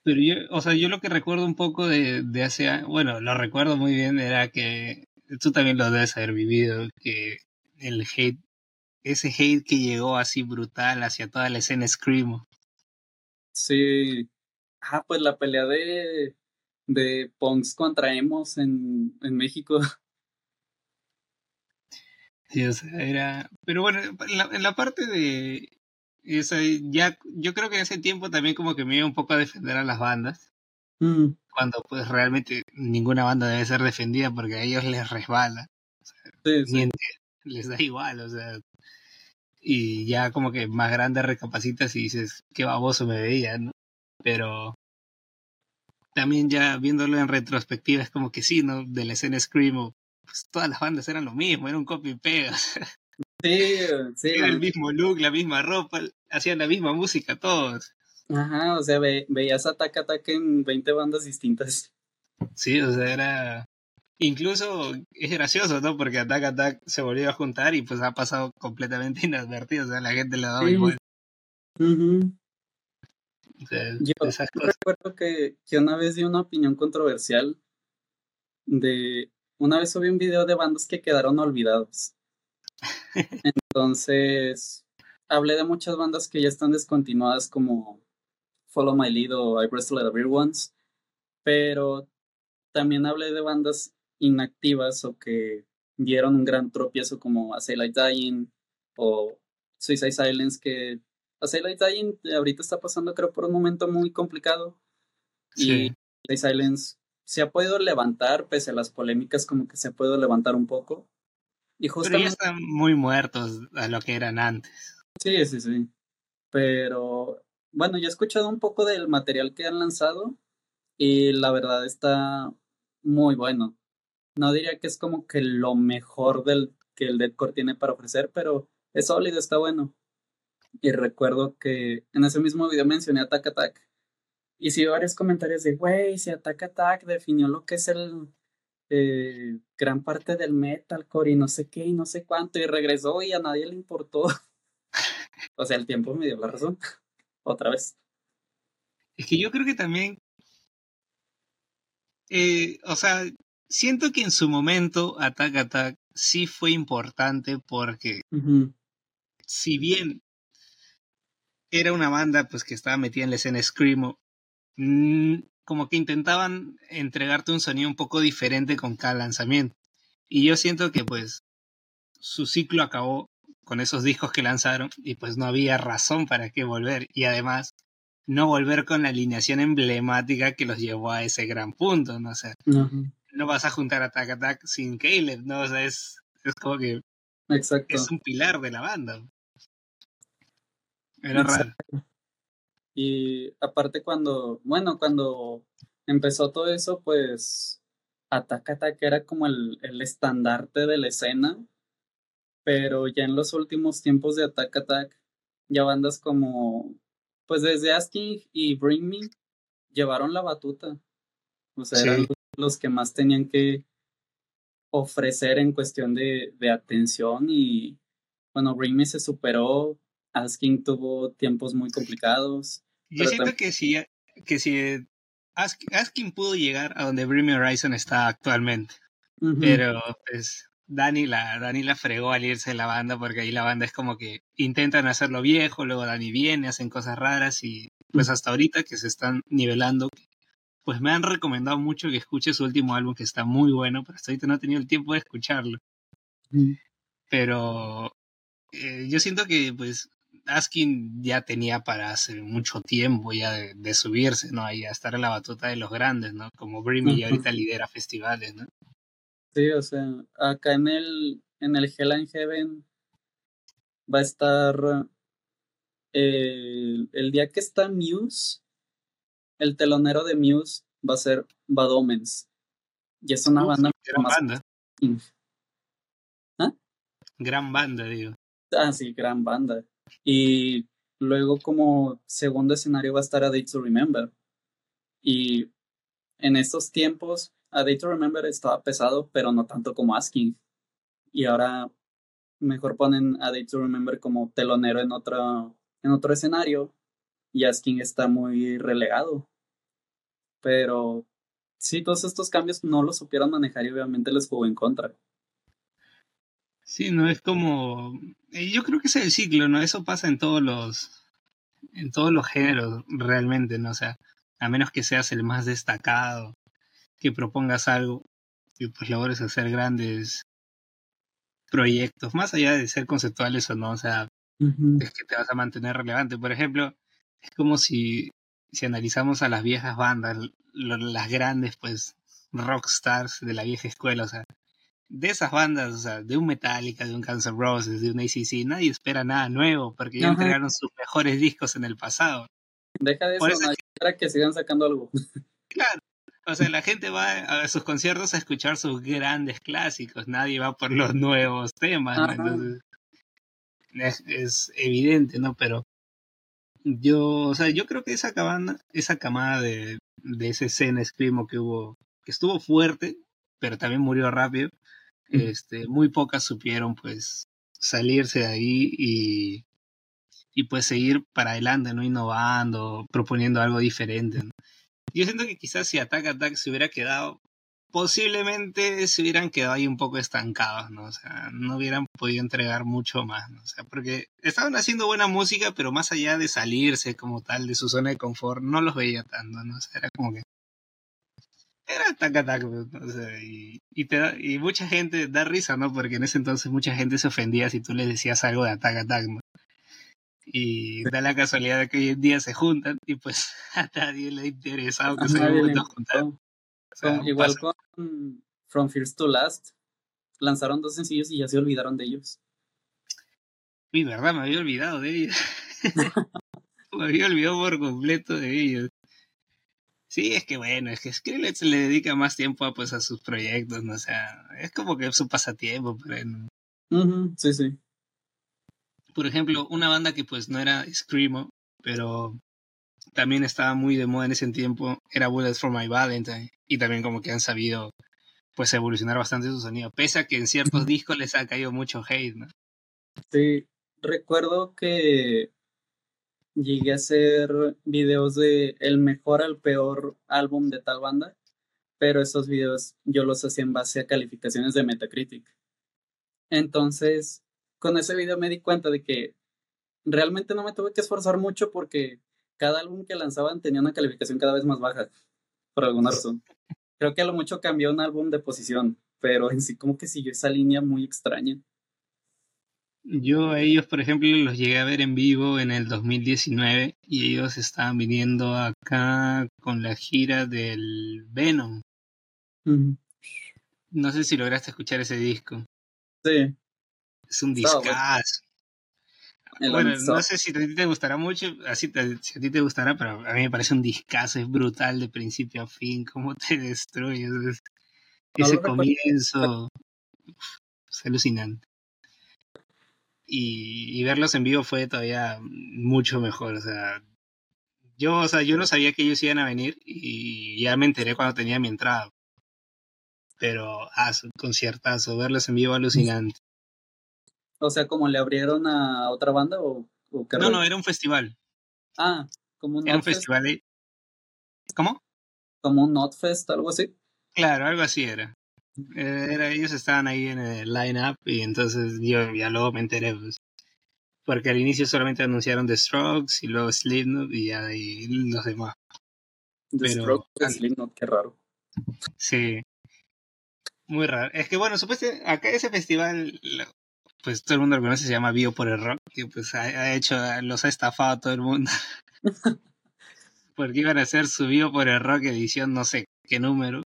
Speaker 1: Pero yo, o sea, yo lo que recuerdo un poco de, de hace bueno, lo recuerdo muy bien, era que tú también lo debes haber vivido, que el hate, ese hate que llegó así brutal hacia toda la escena Screamo.
Speaker 2: Sí. Ah, pues la pelea de, de punks contra emos en, en México.
Speaker 1: Sí, o sea, era... Pero bueno, en la, parte de... Esa, ya, yo creo que en ese tiempo también como que me iba un poco a defender a las bandas. Mm. Cuando pues realmente ninguna banda debe ser defendida porque a ellos les resbala. les da igual, o sea. Y ya como que más grande recapacitas y dices, qué baboso me veía, ¿no? Pero también ya viéndolo en retrospectiva es como que sí, ¿no? De la escena Screamo pues todas las bandas eran lo mismo, era un copy y pega.
Speaker 2: Sí, sí.
Speaker 1: Era el mismo look, la misma ropa, hacían la misma música todos.
Speaker 2: Ajá, o sea, veías Attack Attack en 20 bandas distintas.
Speaker 1: Sí, o sea, era... Incluso es gracioso, ¿no? Porque Attack Attack se volvió a juntar y pues ha pasado completamente inadvertido, o sea, la gente le ha dado igual.
Speaker 2: Yo recuerdo que, que una vez di una opinión controversial de una vez subí un video de bandas que quedaron olvidados. Entonces, hablé de muchas bandas que ya están descontinuadas como Follow My Lead o I Wrestle the Real Ones, pero también hablé de bandas inactivas o que dieron un gran tropiezo como A Say Dying o Suicide Silence que A Say Dying ahorita está pasando creo por un momento muy complicado y Suicide Silence se ha podido levantar, pese a las polémicas, como que se ha podido levantar un poco. Y
Speaker 1: Pero ya están muy muertos a lo que eran antes.
Speaker 2: Sí, sí, sí. Pero bueno, yo he escuchado un poco del material que han lanzado y la verdad está muy bueno. No diría que es como que lo mejor del que el Deadcore tiene para ofrecer, pero es sólido, está bueno. Y recuerdo que en ese mismo video mencioné Attack Attack. Y sí, varios comentarios de, güey, si Attack Attack definió lo que es el eh, gran parte del metalcore y no sé qué y no sé cuánto. Y regresó y a nadie le importó. o sea, el tiempo me dio la razón. Otra vez.
Speaker 1: Es que yo creo que también. Eh, o sea, siento que en su momento Attack Attack sí fue importante porque si bien era una banda pues que estaba metida en la escena Screamo, como que intentaban entregarte un sonido un poco diferente con cada lanzamiento. Y yo siento que pues su ciclo acabó con esos discos que lanzaron y pues no había razón para qué volver. Y además no volver con la alineación emblemática que los llevó a ese gran punto, ¿no? sé no vas a juntar Attack Attack sin Caleb, ¿no? O sea, es, es como que
Speaker 2: Exacto.
Speaker 1: es un pilar de la banda. Era raro.
Speaker 2: Y aparte cuando, bueno, cuando empezó todo eso, pues Attack Attack era como el, el estandarte de la escena, pero ya en los últimos tiempos de Attack Attack, ya bandas como, pues desde Asking y Bring Me llevaron la batuta. O sea, eran los que más tenían que ofrecer en cuestión de, de atención y bueno, Remy se superó, Asking tuvo tiempos muy complicados.
Speaker 1: Yo siento que si, que si Asking pudo llegar a donde Bring Horizon está actualmente, pero pues Dani la, Dani la fregó al irse de la banda porque ahí la banda es como que intentan hacerlo viejo, luego Dani viene, hacen cosas raras y pues hasta ahorita que se están nivelando, pues me han recomendado mucho que escuche su último álbum, que está muy bueno, pero hasta ahorita no he tenido el tiempo de escucharlo. Mm. Pero eh, yo siento que, pues, Askin ya tenía para hace mucho tiempo ya de, subirse, ¿no? Ahí a estar en la batuta de los grandes, ¿no? Como Brimmy y ahorita lidera festivales, ¿no?
Speaker 2: Sí, o sea, acá en el, en el Hell and Heaven va a estar el, el día que está Muse, el telonero de Muse va a ser Bad Omens. Y es una banda.
Speaker 1: Gran banda. ¿Ah? Gran banda, digo.
Speaker 2: Ah, sí, gran banda. Y luego, como segundo escenario, va a estar A Day to Remember. Y en estos tiempos, A Day to Remember estaba pesado, pero no tanto como Asking. Y ahora mejor ponen A Day to Remember como telonero en otro, en otro escenario y Asking está muy relegado. Pero sí, todos estos cambios no los supieron manejar y obviamente les jugó en contra.
Speaker 1: Sí, no es como. Yo creo que es el ciclo, ¿no? Eso pasa en todos los. En todos los géneros, realmente, ¿no? O sea, a menos que seas el más destacado, que propongas algo y pues logres hacer grandes proyectos, más allá de ser conceptuales o no, o sea, es que te vas a mantener relevante. Por ejemplo, es como si, si analizamos a las viejas bandas, las grandes, pues, rockstars de la vieja escuela, o sea, de esas bandas, o sea, de un Metallica, de un Cancer Roses, de un ACC, nadie espera nada nuevo porque ya entregaron sus mejores discos en el pasado.
Speaker 2: Deja de eso, no, que sigan sacando algo.
Speaker 1: Claro, o sea, la gente va a sus conciertos a escuchar sus grandes clásicos, nadie va por los nuevos temas, ¿no? Entonces, es, es, evidente, ¿no? Pero yo, o sea, yo creo que esa cabana, esa camada de, de ese escena Screamo que hubo, que estuvo fuerte, pero también murió rápido, este, muy pocas supieron pues salirse de ahí y, y pues seguir para adelante, ¿no? Innovando, proponiendo algo diferente. Yo siento que quizás si Attack Attack se hubiera quedado posiblemente se hubieran quedado ahí un poco estancados, ¿no? O sea, no hubieran podido entregar mucho más, ¿no? O sea, porque estaban haciendo buena música, pero más allá de salirse como tal de su zona de confort, no los veía tanto, ¿no? O sea, era como que... Era taca taca, o sea, y, y, te da, y mucha gente da risa, ¿no? Porque en ese entonces mucha gente se ofendía si tú les decías algo de ¿no? Y da la casualidad de que hoy en día se juntan y pues a nadie le ha interesado que se a juntar
Speaker 2: igual con From First to Last, lanzaron dos sencillos y ya se olvidaron de ellos.
Speaker 1: Uy, verdad, me había olvidado de ellos. me había olvidado por completo de ellos. Sí, es que bueno, es que Skrillex le dedica más tiempo a, pues, a sus proyectos, ¿no? O sea, es como que su pasatiempo, pero
Speaker 2: sí, sí.
Speaker 1: Por ejemplo, una banda que pues no era Screamo, pero también estaba muy de moda en ese tiempo, era Bullets for My Valentine, y también como que han sabido pues evolucionar bastante su sonido, pese a que en ciertos discos les ha caído mucho hate, ¿no?
Speaker 2: Sí, recuerdo que llegué a hacer videos de el mejor al peor álbum de tal banda, pero esos videos yo los hacía en base a calificaciones de Metacritic. Entonces, con ese video me di cuenta de que realmente no me tuve que esforzar mucho porque cada álbum que lanzaban tenía una calificación cada vez más baja, por alguna razón. Creo que a lo mucho cambió un álbum de posición, pero en sí como que siguió esa línea muy extraña.
Speaker 1: Yo a ellos, por ejemplo, los llegué a ver en vivo en el 2019 y ellos estaban viniendo acá con la gira del Venom. No sé si lograste escuchar ese disco.
Speaker 2: Sí.
Speaker 1: Es un discazo. Bueno, no sé si a ti te gustará mucho, así si a ti te gustará, pero a mí me parece un discazo, es brutal de principio a fin, cómo te destruyes. ese comienzo es alucinante y, verlos en vivo fue todavía mucho mejor. O sea, yo, o sea, yo no sabía que ellos iban a venir y ya me enteré cuando tenía mi entrada. Pero, ah, conciertazo, verlos en vivo alucinante.
Speaker 2: O sea, como le abrieron a otra banda o,
Speaker 1: No, no, era un festival.
Speaker 2: Ah, como un
Speaker 1: Era un festival. ¿Cómo?
Speaker 2: Como un Notfest, algo así.
Speaker 1: Claro, algo así era. Eh, era, ellos estaban ahí en el line-up y entonces yo ya luego me enteré, pues, porque al inicio solamente anunciaron The Strokes y luego Slipknot y ya y los demás.
Speaker 2: The Strokes, Slipknot, qué raro.
Speaker 1: Sí, muy raro. Es que bueno, supuestamente acá ese festival, pues todo el mundo lo conoce, se llama Bio por el Rock, que pues ha, hecho, los ha estafado a todo el mundo. porque iban a hacer su Bio por el Rock edición no sé qué número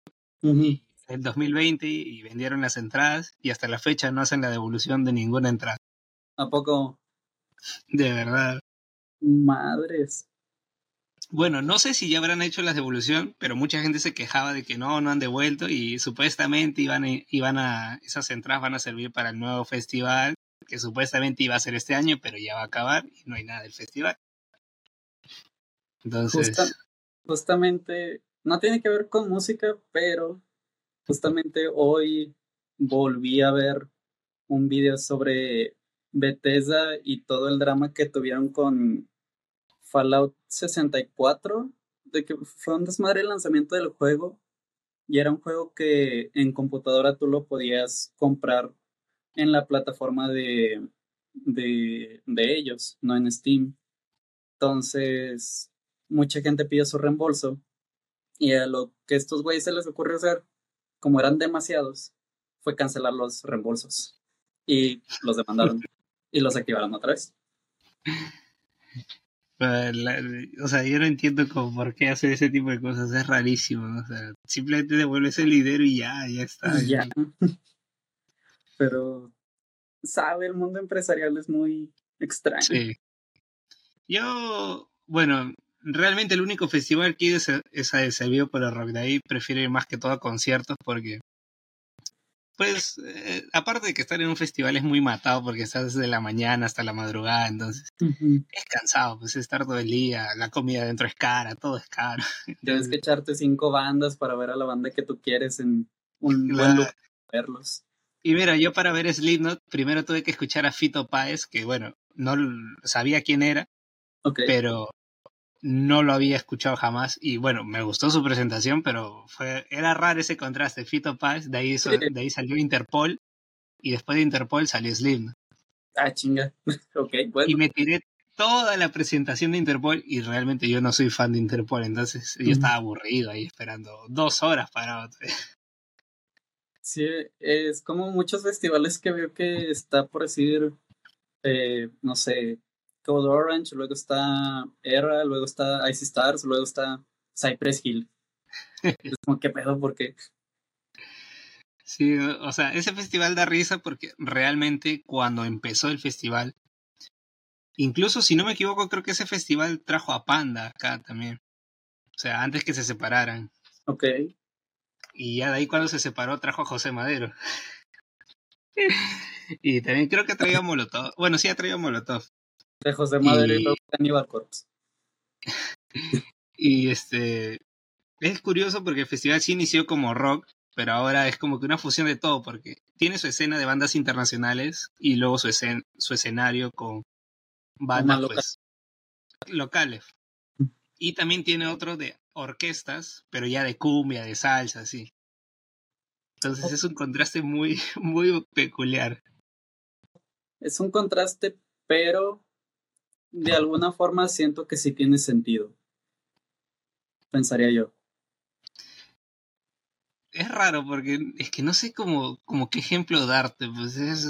Speaker 1: el 2020 y vendieron las entradas y hasta la fecha no hacen la devolución de ninguna entrada.
Speaker 2: ¿A poco?
Speaker 1: De verdad.
Speaker 2: Madres.
Speaker 1: Bueno, no sé si ya habrán hecho la devolución, pero mucha gente se quejaba de que no, no han devuelto y supuestamente iban a, iban a, esas entradas van a servir para el nuevo festival, que supuestamente iba a ser este año, pero ya va a acabar y no hay nada del festival. Entonces...
Speaker 2: justamente, no tiene que ver con música, pero Justamente hoy volví a ver un video sobre Bethesda y todo el drama que tuvieron con Fallout 64, de que fue un desmadre el lanzamiento del juego y era un juego que en computadora tú lo podías comprar en la plataforma de, de, de ellos, no en Steam. Entonces, mucha gente pidió su reembolso y a lo que estos güeyes se les ocurrió hacer como eran demasiados, fue cancelar los reembolsos y los demandaron y los activaron otra vez.
Speaker 1: o sea, yo no entiendo cómo por qué hacer ese tipo de cosas, es rarísimo. O sea, simplemente devuelves el dinero y ya, ya está.
Speaker 2: Ya. Pero, sabe, el mundo empresarial es muy extraño. Sí.
Speaker 1: Yo, bueno, realmente el único festival que es, es a ese por el rock. De ahí prefiero ir más que todo a conciertos porque, pues, eh, aparte de que estar en un festival es muy matado porque estás desde la mañana hasta la madrugada, entonces es cansado, pues estar todo el día, la comida dentro es cara, todo es caro.
Speaker 2: Tienes que echarte cinco bandas para ver a la banda que tú quieres en un buen lugar verlos.
Speaker 1: Y mira, yo para ver Slipknot primero tuve que escuchar a Fito Páez, que bueno, no sabía quién era, pero no lo había escuchado jamás y bueno, me gustó su presentación, pero fue era raro ese contraste, Fito Paz, de ahí, de ahí salió Interpol y después de Interpol salió Slim.
Speaker 2: Ah, chinga. ok, bueno.
Speaker 1: Y me tiré toda la presentación de Interpol y realmente yo no soy fan de Interpol, entonces yo estaba aburrido ahí esperando dos horas para
Speaker 2: Sí, es como muchos festivales que veo que está por decir, eh, no sé, Code Orange, luego está Era, luego está Icy Stars, luego está Cypress Hill. es como, ¿qué pedo? ¿Por qué?
Speaker 1: Sí, o sea, ese festival da risa porque realmente cuando empezó el festival, incluso si no me equivoco, creo que ese festival trajo a Panda acá también. O sea, antes que se separaran.
Speaker 2: Ok.
Speaker 1: Y ya de ahí cuando se separó trajo a José Madero. y también creo que traía Molotov. Bueno, sí ha traído Molotov.
Speaker 2: De José Madero y, Aníbal Corps.
Speaker 1: y este es curioso porque el festival sí inició como rock, pero ahora es como que una fusión de todo, porque tiene su escena de bandas internacionales y luego su, su escenario con bandas pues, locales. Y también tiene otro de orquestas, pero ya de cumbia, de salsa, así. Entonces es un contraste muy, muy peculiar.
Speaker 2: Es un contraste, pero de alguna forma siento que sí tiene sentido. Pensaría yo
Speaker 1: es raro porque es que no sé cómo, como qué ejemplo darte. Pues es,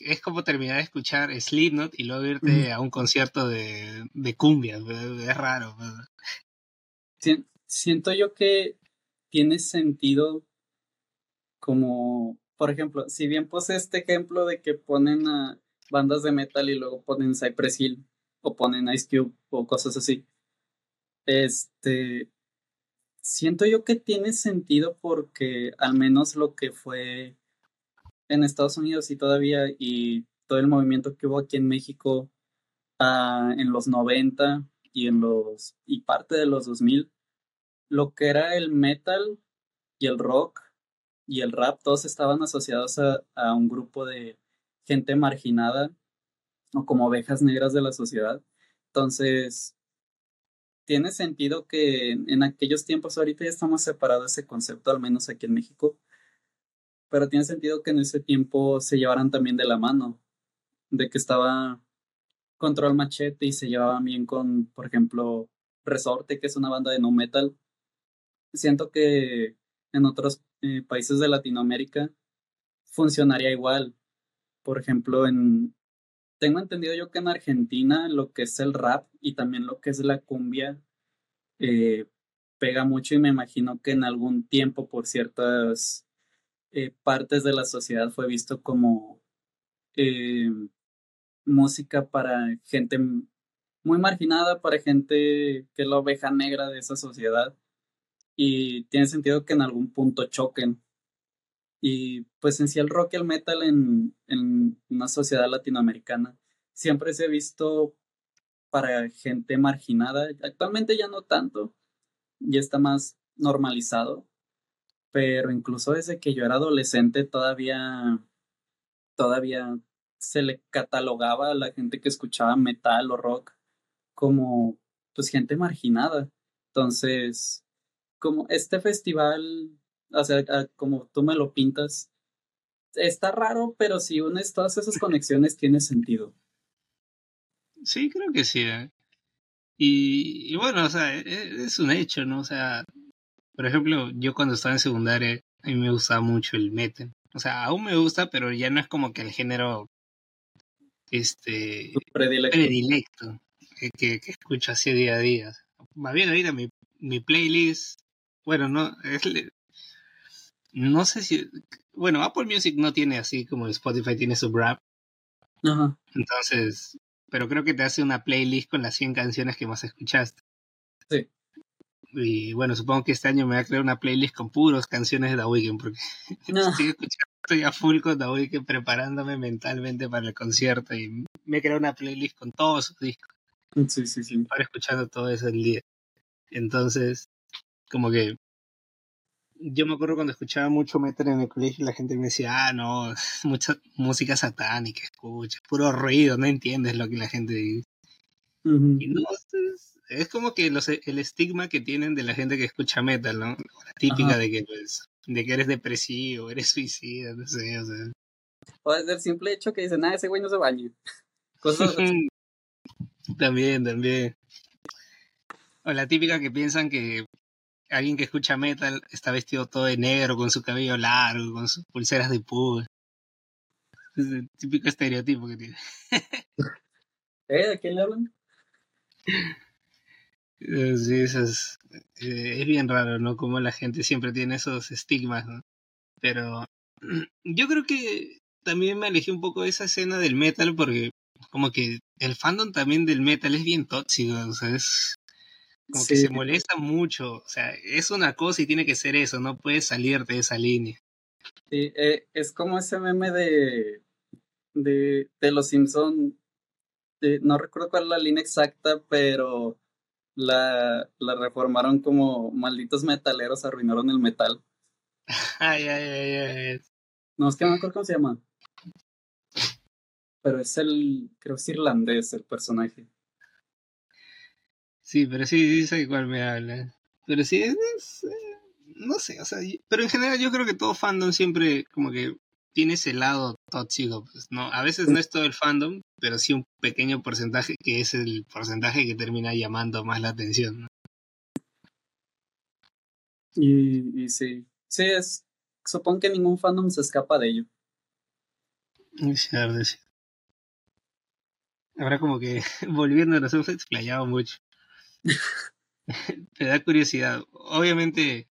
Speaker 1: es, como terminar de escuchar Slipknot y luego irte a un concierto de, de cumbia. Pues, es raro.
Speaker 2: Pues. Siento yo que tiene sentido como, por ejemplo, si bien puse este ejemplo de que ponen a bandas de metal y luego ponen Cypress Hill o ponen Ice Cube o cosas así. Este, siento yo que tiene sentido porque al menos lo que fue en Estados Unidos y todavía y todo el movimiento que hubo aquí en México uh, en los 90 y en los y parte de los 2000 lo que era el metal y el rock y el rap todos estaban asociados a, a un grupo de gente marginada o como ovejas negras de la sociedad entonces tiene sentido que en aquellos tiempos, ahorita ya estamos separados ese concepto, al menos aquí en México, pero tiene sentido que en ese tiempo se llevaran también de la mano, de que estaba Control Machete y se llevaban bien con, por ejemplo, Resorte, que es una banda de no metal. Siento que en otros eh, países de Latinoamérica funcionaría igual. Por ejemplo, en, tengo entendido yo que en Argentina lo que es el rap y también lo que es la cumbia eh, pega mucho y me imagino que en algún tiempo por ciertas eh, partes de la sociedad fue visto como eh, música para gente muy marginada, para gente que es la oveja negra de esa sociedad. Y tiene sentido que en algún punto choquen y pues en sí el rock y el metal en, en una sociedad latinoamericana siempre se ha visto para gente marginada. Actualmente ya no tanto, ya está más normalizado, pero incluso desde que yo era adolescente todavía, todavía se le catalogaba a la gente que escuchaba metal o rock como pues gente marginada. Entonces, como este festival o sea, como tú me lo pintas, está raro, pero si unes todas esas conexiones tiene sentido.
Speaker 1: Sí, creo que sí. ¿eh? Y, bueno, o sea, e, es, un hecho, ¿no? O sea, por ejemplo, yo cuando estaba en secundaria, a mí me gustaba mucho el metal. O sea, aún me gusta, pero ya no es como que el género este predilecto, que, que, escucho así día a día. Más bien ahorita mi, mi playlist, bueno, no, es, no sé si. Bueno, Apple Music no tiene así como Spotify tiene su rap. Ajá. Entonces, pero creo que te hace una playlist con las 100 canciones que más escuchaste.
Speaker 2: Sí.
Speaker 1: Y bueno, supongo que este año me voy a crear una playlist con puros canciones de The Weeknd, porque estoy escuchando, estoy a full con The Weeknd preparándome mentalmente para el concierto y me he creado una playlist con todos sus discos.
Speaker 2: Sí, sí, sí.
Speaker 1: Para escuchando todo eso el día. Entonces, como que yo me acuerdo cuando escuchaba mucho metal en el colegio, la gente me decía, ah, no, mucha música satánica, escucha, puro ruido, no entiendes lo que la gente dice. Y no, es, como que los, el estigma que tienen de la gente que escucha metal, ¿no? La típica de que, pues, de que eres depresivo, eres suicida, no sé, o sea.
Speaker 2: O desde el simple hecho que dicen, ah, ese güey no se baña.
Speaker 1: también, también. O la típica que piensan que alguien que escucha metal está vestido todo de negro, con su cabello largo, con sus pulseras de púa. Es el típico estereotipo que tiene.
Speaker 2: ¿Eh? ¿De quién le hablan?
Speaker 1: Eh, sí, eso es, eh, es bien raro, ¿no? Como la gente siempre tiene esos estigmas, ¿no? Pero yo creo que también me alejé un poco de esa escena del metal porque como que el fandom también del metal es bien tóxico, o sea, es como que se molesta mucho, o sea, es una cosa y tiene que ser eso, no puedes salir de esa línea.
Speaker 2: Sí, eh, es como ese meme de, de, de Los Simpson, no recuerdo cuál es la línea exacta, pero la, la reformaron como malditos metaleros arruinaron el metal.
Speaker 1: ay, ay, ay, ay.
Speaker 2: No, es que no me acuerdo cómo se llama. Pero es el, creo que es irlandés el personaje.
Speaker 1: Sí, pero sí, sí igual me habla. Pero sí, es, eh, no sé, o sea, pero en general yo creo que todo fandom siempre como que tiene ese lado tóxico, pues, ¿no? A veces no es todo el fandom, pero sí un pequeño porcentaje que es el porcentaje que termina llamando más la atención, ¿no?
Speaker 2: Y, y sí, sí, es, supongo que ningún fandom se escapa de ello.
Speaker 1: Es cierto, sí. Ahora como que volviendo nos hemos explayado mucho. Te da curiosidad. Obviamente,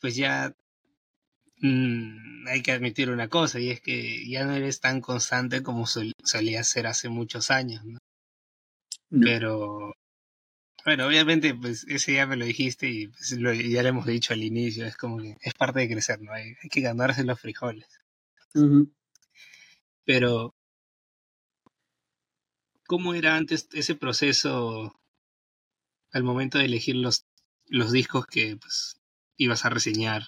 Speaker 1: pues ya mm, hay que admitir una cosa, y es que ya no eres tan constante como solía ser hace muchos años, ¿no? Pero, bueno, obviamente, pues ese ya me lo dijiste y pues, ya lo hemos dicho al inicio, es como que es parte de crecer, ¿no? Hay, hay que ganarse los frijoles. Pero, ¿cómo era antes ese proceso al momento de elegir los, los discos que pues, ibas a reseñar?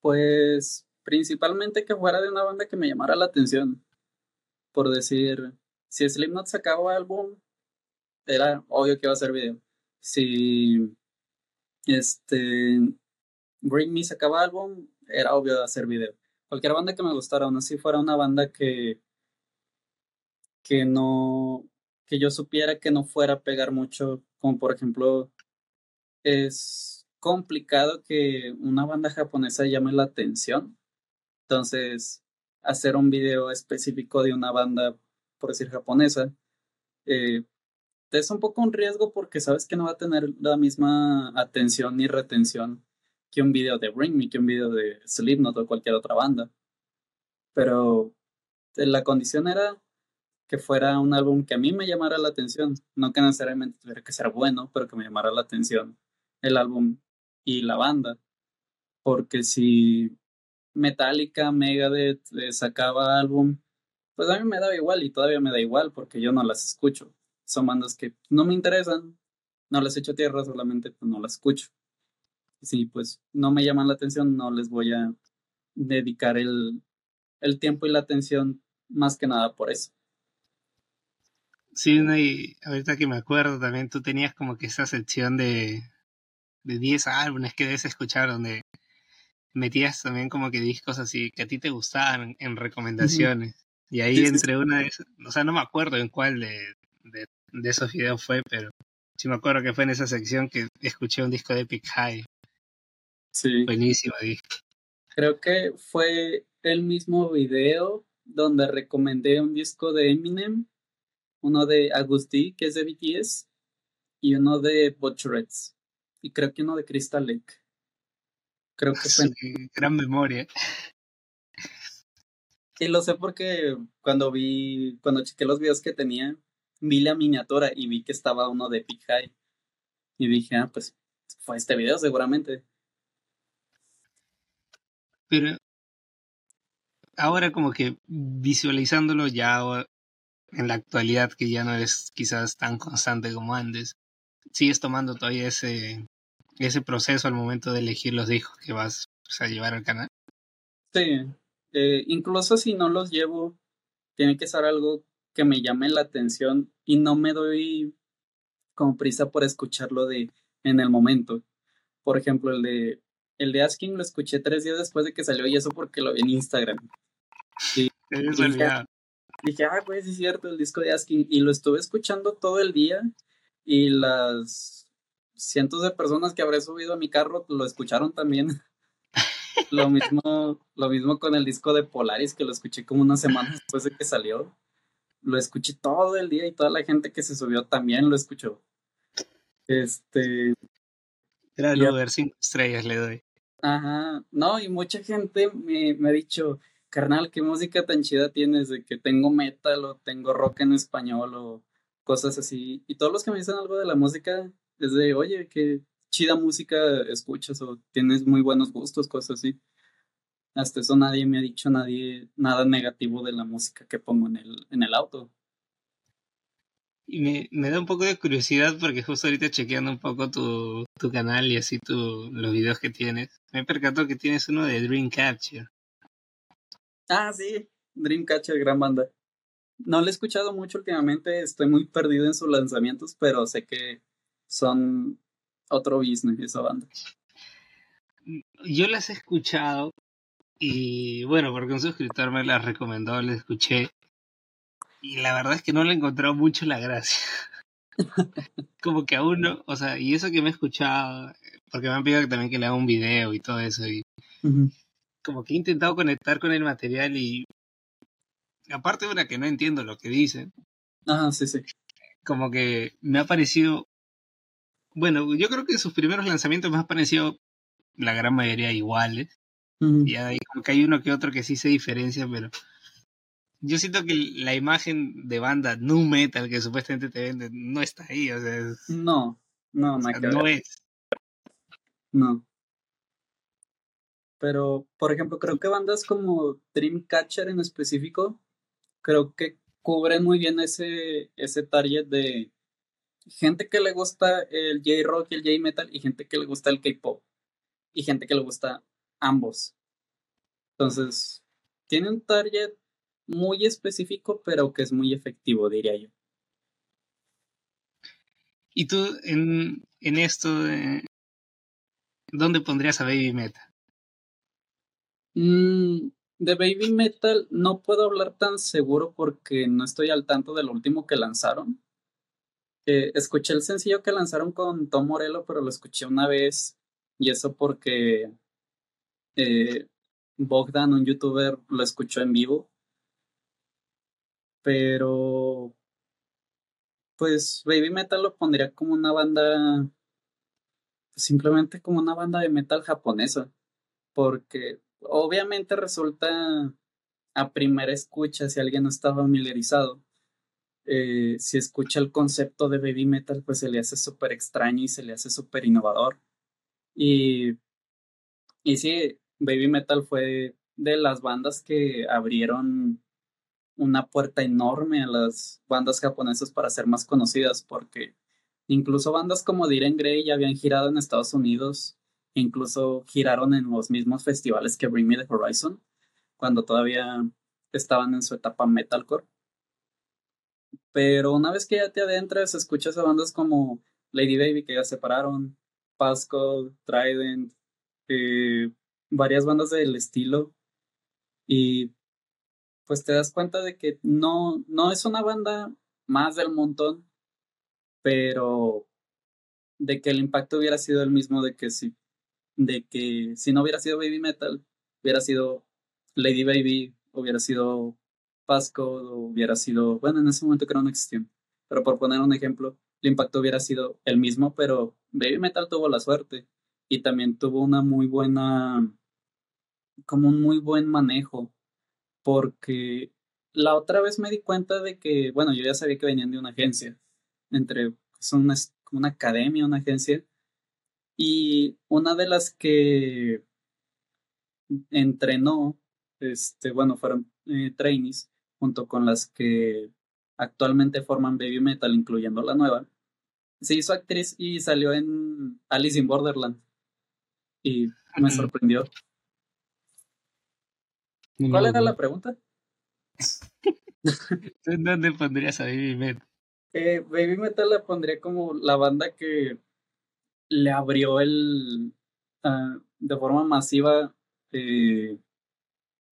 Speaker 2: Pues principalmente que fuera de una banda que me llamara la atención. Por decir, si Slipknot sacaba álbum, era obvio que iba a ser video. Si este Bring Me sacaba álbum, era obvio hacer video. Cualquier banda que me gustara, aún así fuera una banda que que no que yo supiera que no fuera a pegar mucho, como por ejemplo es complicado que una banda japonesa llame la atención. Entonces, hacer un video específico de una banda, por decir japonesa, eh, es un poco un riesgo porque sabes que no va a tener la misma atención ni retención que un video de Bring Me, que un video de Slipknot o cualquier otra banda. Pero eh, la condición era que fuera un álbum que a mí me llamara la atención, no que necesariamente tuviera que ser bueno, pero que me llamara la atención el álbum y la banda. Porque si Metallica, Megadeth eh, sacaba álbum, pues a mí me daba igual y todavía me da igual porque yo no las escucho. Son bandas que no me interesan, no les echo tierra, solamente pues, no las escucho. Si pues no me llaman la atención, no les voy a dedicar el, el tiempo y la atención más que nada por eso.
Speaker 1: Sí, no, y ahorita que me acuerdo también tú tenías como que esa sección de, de 10 álbumes que debes escuchar donde metías también como que discos así que a ti te gustaban en recomendaciones. Y ahí entre una de esas, o sea, no me acuerdo en cuál de, de, de, esos videos fue, pero sí me acuerdo que fue en esa sección que escuché un disco de Epic High.
Speaker 2: Sí.
Speaker 1: Buenísimo disco.
Speaker 2: Creo que fue el mismo video donde recomendé un disco de Eminem uno de Agustí, que es de BTS, y uno de Butcherettes, y creo que uno de Crystal Lake. Creo que fue.
Speaker 1: gran memoria.
Speaker 2: Y lo sé porque cuando vi, cuando chequé los videos que tenía, vi la miniatura y vi que estaba uno de Big High. Y dije, ah, pues fue este video seguramente.
Speaker 1: Pero ahora como que visualizándolo ya en la actualidad que ya no es quizás tan constante como antes, sigues tomando todavía ese, ese proceso al momento de elegir los discos que vas pues, a llevar al canal?
Speaker 2: Sí, eh, incluso si no los llevo, tiene que ser algo que me llame la atención y no me doy como prisa por escucharlo de en el momento. Por ejemplo, el de el de Asking lo escuché tres días después de que salió y eso porque lo vi en Instagram.
Speaker 1: Y,
Speaker 2: dije, ah, pues sí es cierto, el disco de Asking. Y lo estuve escuchando todo el día y las cientos de personas que habré subido a mi carro lo escucharon también. lo mismo, lo mismo con el disco de Polaris, que lo escuché como una semana después de que salió. Lo escuché todo el día y toda la gente que se subió también lo escuchó. Este.
Speaker 1: Cinco estrellas le doy.
Speaker 2: Ajá, no, y mucha gente me, me ha dicho, carnal, qué música tan chida tienes, de que tengo metal o tengo rock en español o cosas así. Y todos los que me dicen algo de la música es de, oye, qué chida música escuchas o tienes muy buenos gustos, cosas así. Hasta eso nadie me ha dicho nadie nada negativo de la música que pongo en el, en el auto.
Speaker 1: Y me, me da un poco de curiosidad porque justo ahorita chequeando un poco tu, tu canal y así tu, los videos que tienes, me he percatado que tienes uno de Dreamcatcher.
Speaker 2: Ah, sí, Dreamcatcher, gran banda. No lo he escuchado mucho últimamente, estoy muy perdido en sus lanzamientos, pero sé que son otro business esa banda.
Speaker 1: Yo las he escuchado y bueno, porque un suscriptor me las recomendó, les escuché y la verdad es que no le he encontrado mucho la gracia. Como que aún no, o sea, y eso que me he escuchado, porque me han pedido también que le haga un video y todo eso, y como que he intentado conectar con el material y aparte de una que no entiendo lo que dicen.
Speaker 2: Ajá, sí, sí.
Speaker 1: Como que me ha parecido, bueno, yo creo que sus primeros lanzamientos me han parecido la gran mayoría iguales. Y ahí como que hay uno que otro que sí se diferencia, pero yo siento que la imagen de banda nu metal que supuestamente te venden no está ahí, o sea,
Speaker 2: no, no, no,
Speaker 1: no es.
Speaker 2: No. Pero, por ejemplo, creo que bandas como Dreamcatcher en específico, creo que cubren muy bien ese, ese target de gente que le gusta el J-Rock y el J-Metal y gente que le gusta el K-Pop y gente que le gusta ambos. Entonces, tiene un target muy específico, pero que es muy efectivo, diría yo.
Speaker 1: ¿Y tú en, en esto, dónde pondrías a Baby Metal?
Speaker 2: Mm, de Baby Metal no puedo hablar tan seguro porque no estoy al tanto de lo último que lanzaron. Eh, escuché el sencillo que lanzaron con Tom Morello, pero lo escuché una vez y eso porque eh, Bogdan, un youtuber, lo escuchó en vivo. Pero pues Baby Metal lo pondría como una banda simplemente como una banda de metal japonesa porque obviamente resulta a primera escucha, si alguien no está familiarizado, eh, si escucha el concepto de baby metal, pues se le hace súper extraño y se le hace súper innovador. Y, y sí, baby metal fue de las bandas que abrieron una puerta enorme a las bandas japonesas para ser más conocidas, porque incluso bandas como Diren Grey ya habían girado en Estados Unidos Incluso giraron en los mismos festivales que Bring Me the Horizon, cuando todavía estaban en su etapa metalcore. Pero una vez que ya te adentras, escuchas a bandas como Lady Baby, que ya separaron, Pascal, Trident, eh, varias bandas del estilo. Y pues te das cuenta de que no, no es una banda más del montón, pero de que el impacto hubiera sido el mismo de que si de que si no hubiera sido Baby Metal, hubiera sido Lady Baby, hubiera sido Pasco, hubiera sido, bueno, en ese momento creo no existían, pero por poner un ejemplo, el impacto hubiera sido el mismo, pero Baby Metal tuvo la suerte y también tuvo una muy buena, como un muy buen manejo, porque la otra vez me di cuenta de que, bueno, yo ya sabía que venían de una agencia, entre, son una, una academia, una agencia, y una de las que entrenó, este, bueno, fueron eh, trainees, junto con las que actualmente forman Baby Metal, incluyendo la nueva, se hizo actriz y salió en Alice in Borderland. Y me sorprendió. ¿Cuál era la pregunta?
Speaker 1: ¿En dónde pondrías a Baby Metal?
Speaker 2: Eh, Baby Metal la pondría como la banda que le abrió el ah, de forma masiva eh,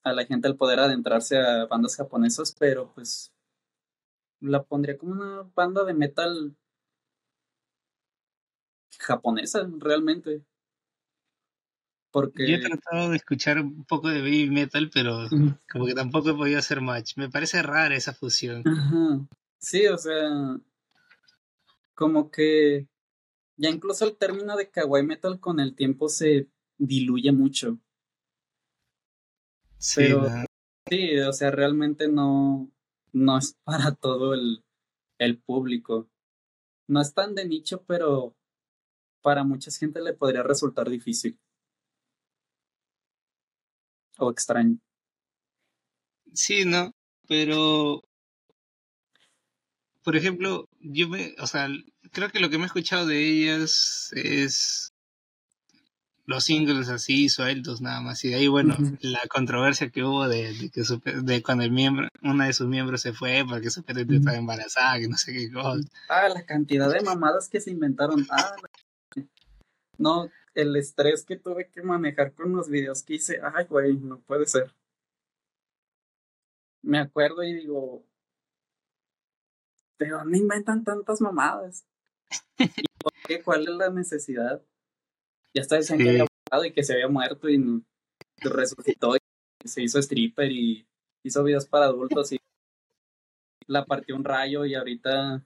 Speaker 2: a la gente el poder adentrarse a bandas japonesas, pero pues la pondría como una banda de metal japonesa, realmente. Porque...
Speaker 1: Yo he tratado de escuchar un poco de baby metal, pero como que tampoco he podido hacer match. Me parece rara esa fusión.
Speaker 2: Sí, o sea, como que Ya incluso el término de kawaii metal con el tiempo se diluye mucho. Sí, sí, o sea, realmente no, no es para todo el, el público. No es tan de nicho, pero para mucha gente le podría resultar difícil. O extraño.
Speaker 1: Sí, no, pero por ejemplo, yo me, o sea, creo que lo que me he escuchado de ellas es los singles así sueltos nada más y de ahí bueno la controversia que hubo de, que de cuando el miembro una de sus miembros se fue porque su perrita estaba embarazada que no sé qué cosa.
Speaker 2: Ah la cantidad de mamadas que se inventaron. Ah no el estrés que tuve que manejar con los videos que hice ay güey no puede ser. Me acuerdo y digo ¿de dónde inventan tantas mamadas? Por qué? ¿Cuál es la necesidad? Ya está decían que había muerto y que se había muerto y resucitó y se hizo stripper y hizo videos para adultos y la partió un rayo y ahorita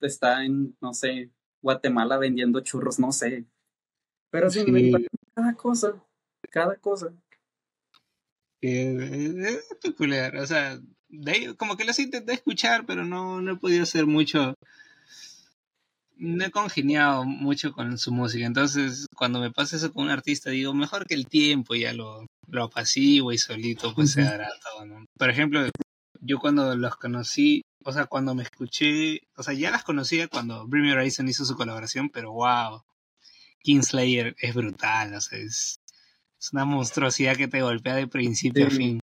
Speaker 2: está en, no sé, Guatemala vendiendo churros, no sé. Pero sí, cada cosa, cada cosa.
Speaker 1: es peculiar, o sea, como que las intenté escuchar, pero no, no he podido hacer mucho. No he congeniado mucho con su música. Entonces, cuando me pasa eso con un artista, digo, mejor que el tiempo ya lo, lo y solito, pues se hará todo, Por ejemplo, yo cuando los conocí, o sea, cuando me escuché, o sea, ya las conocía cuando Bring Horizon hizo su colaboración, pero wow, Kingslayer es brutal, o sea, es, es una monstruosidad que te golpea de principio a fin.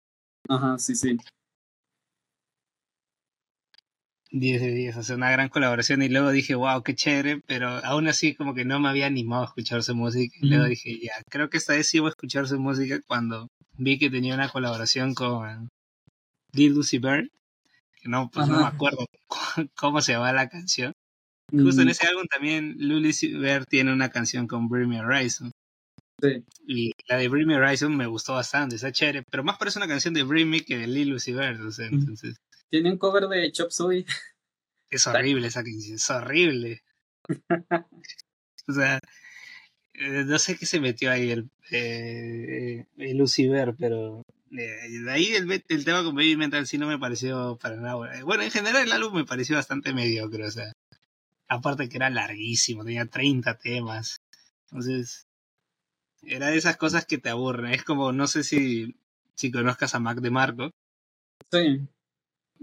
Speaker 2: Ajá, sí, sí.
Speaker 1: 10 de 10, o sea, una gran colaboración y luego dije, wow, qué chévere, pero aún así como que no me había animado a escuchar su música y luego dije, ya, creo que esta vez sí voy a escuchar su música cuando vi que tenía una colaboración con Lil Lucy Bird, que no, pues no me acuerdo cómo se llama la canción. Justo en ese álbum también Lil Lucy Bird tiene una canción con Bring Me Horizon. Sí. Y la de Bring Me Horizon me gustó bastante, está chévere, pero más parece una canción de Bring Me que de Lil Lucy Bird, o sea, entonces...
Speaker 2: Tiene un cover de Chop Suey.
Speaker 1: Es horrible esa canción, es horrible. o sea, eh, no sé qué se metió ahí el, eh, el Lucifer, pero eh, de ahí el, el, tema con Baby Mental sí no me pareció para nada bueno. en general el álbum me pareció bastante mediocre, o sea, aparte que era larguísimo, tenía 30 temas. Entonces, era de esas cosas que te aburren. Es como, no sé si, si conozcas a Mac de Marco.
Speaker 2: Sí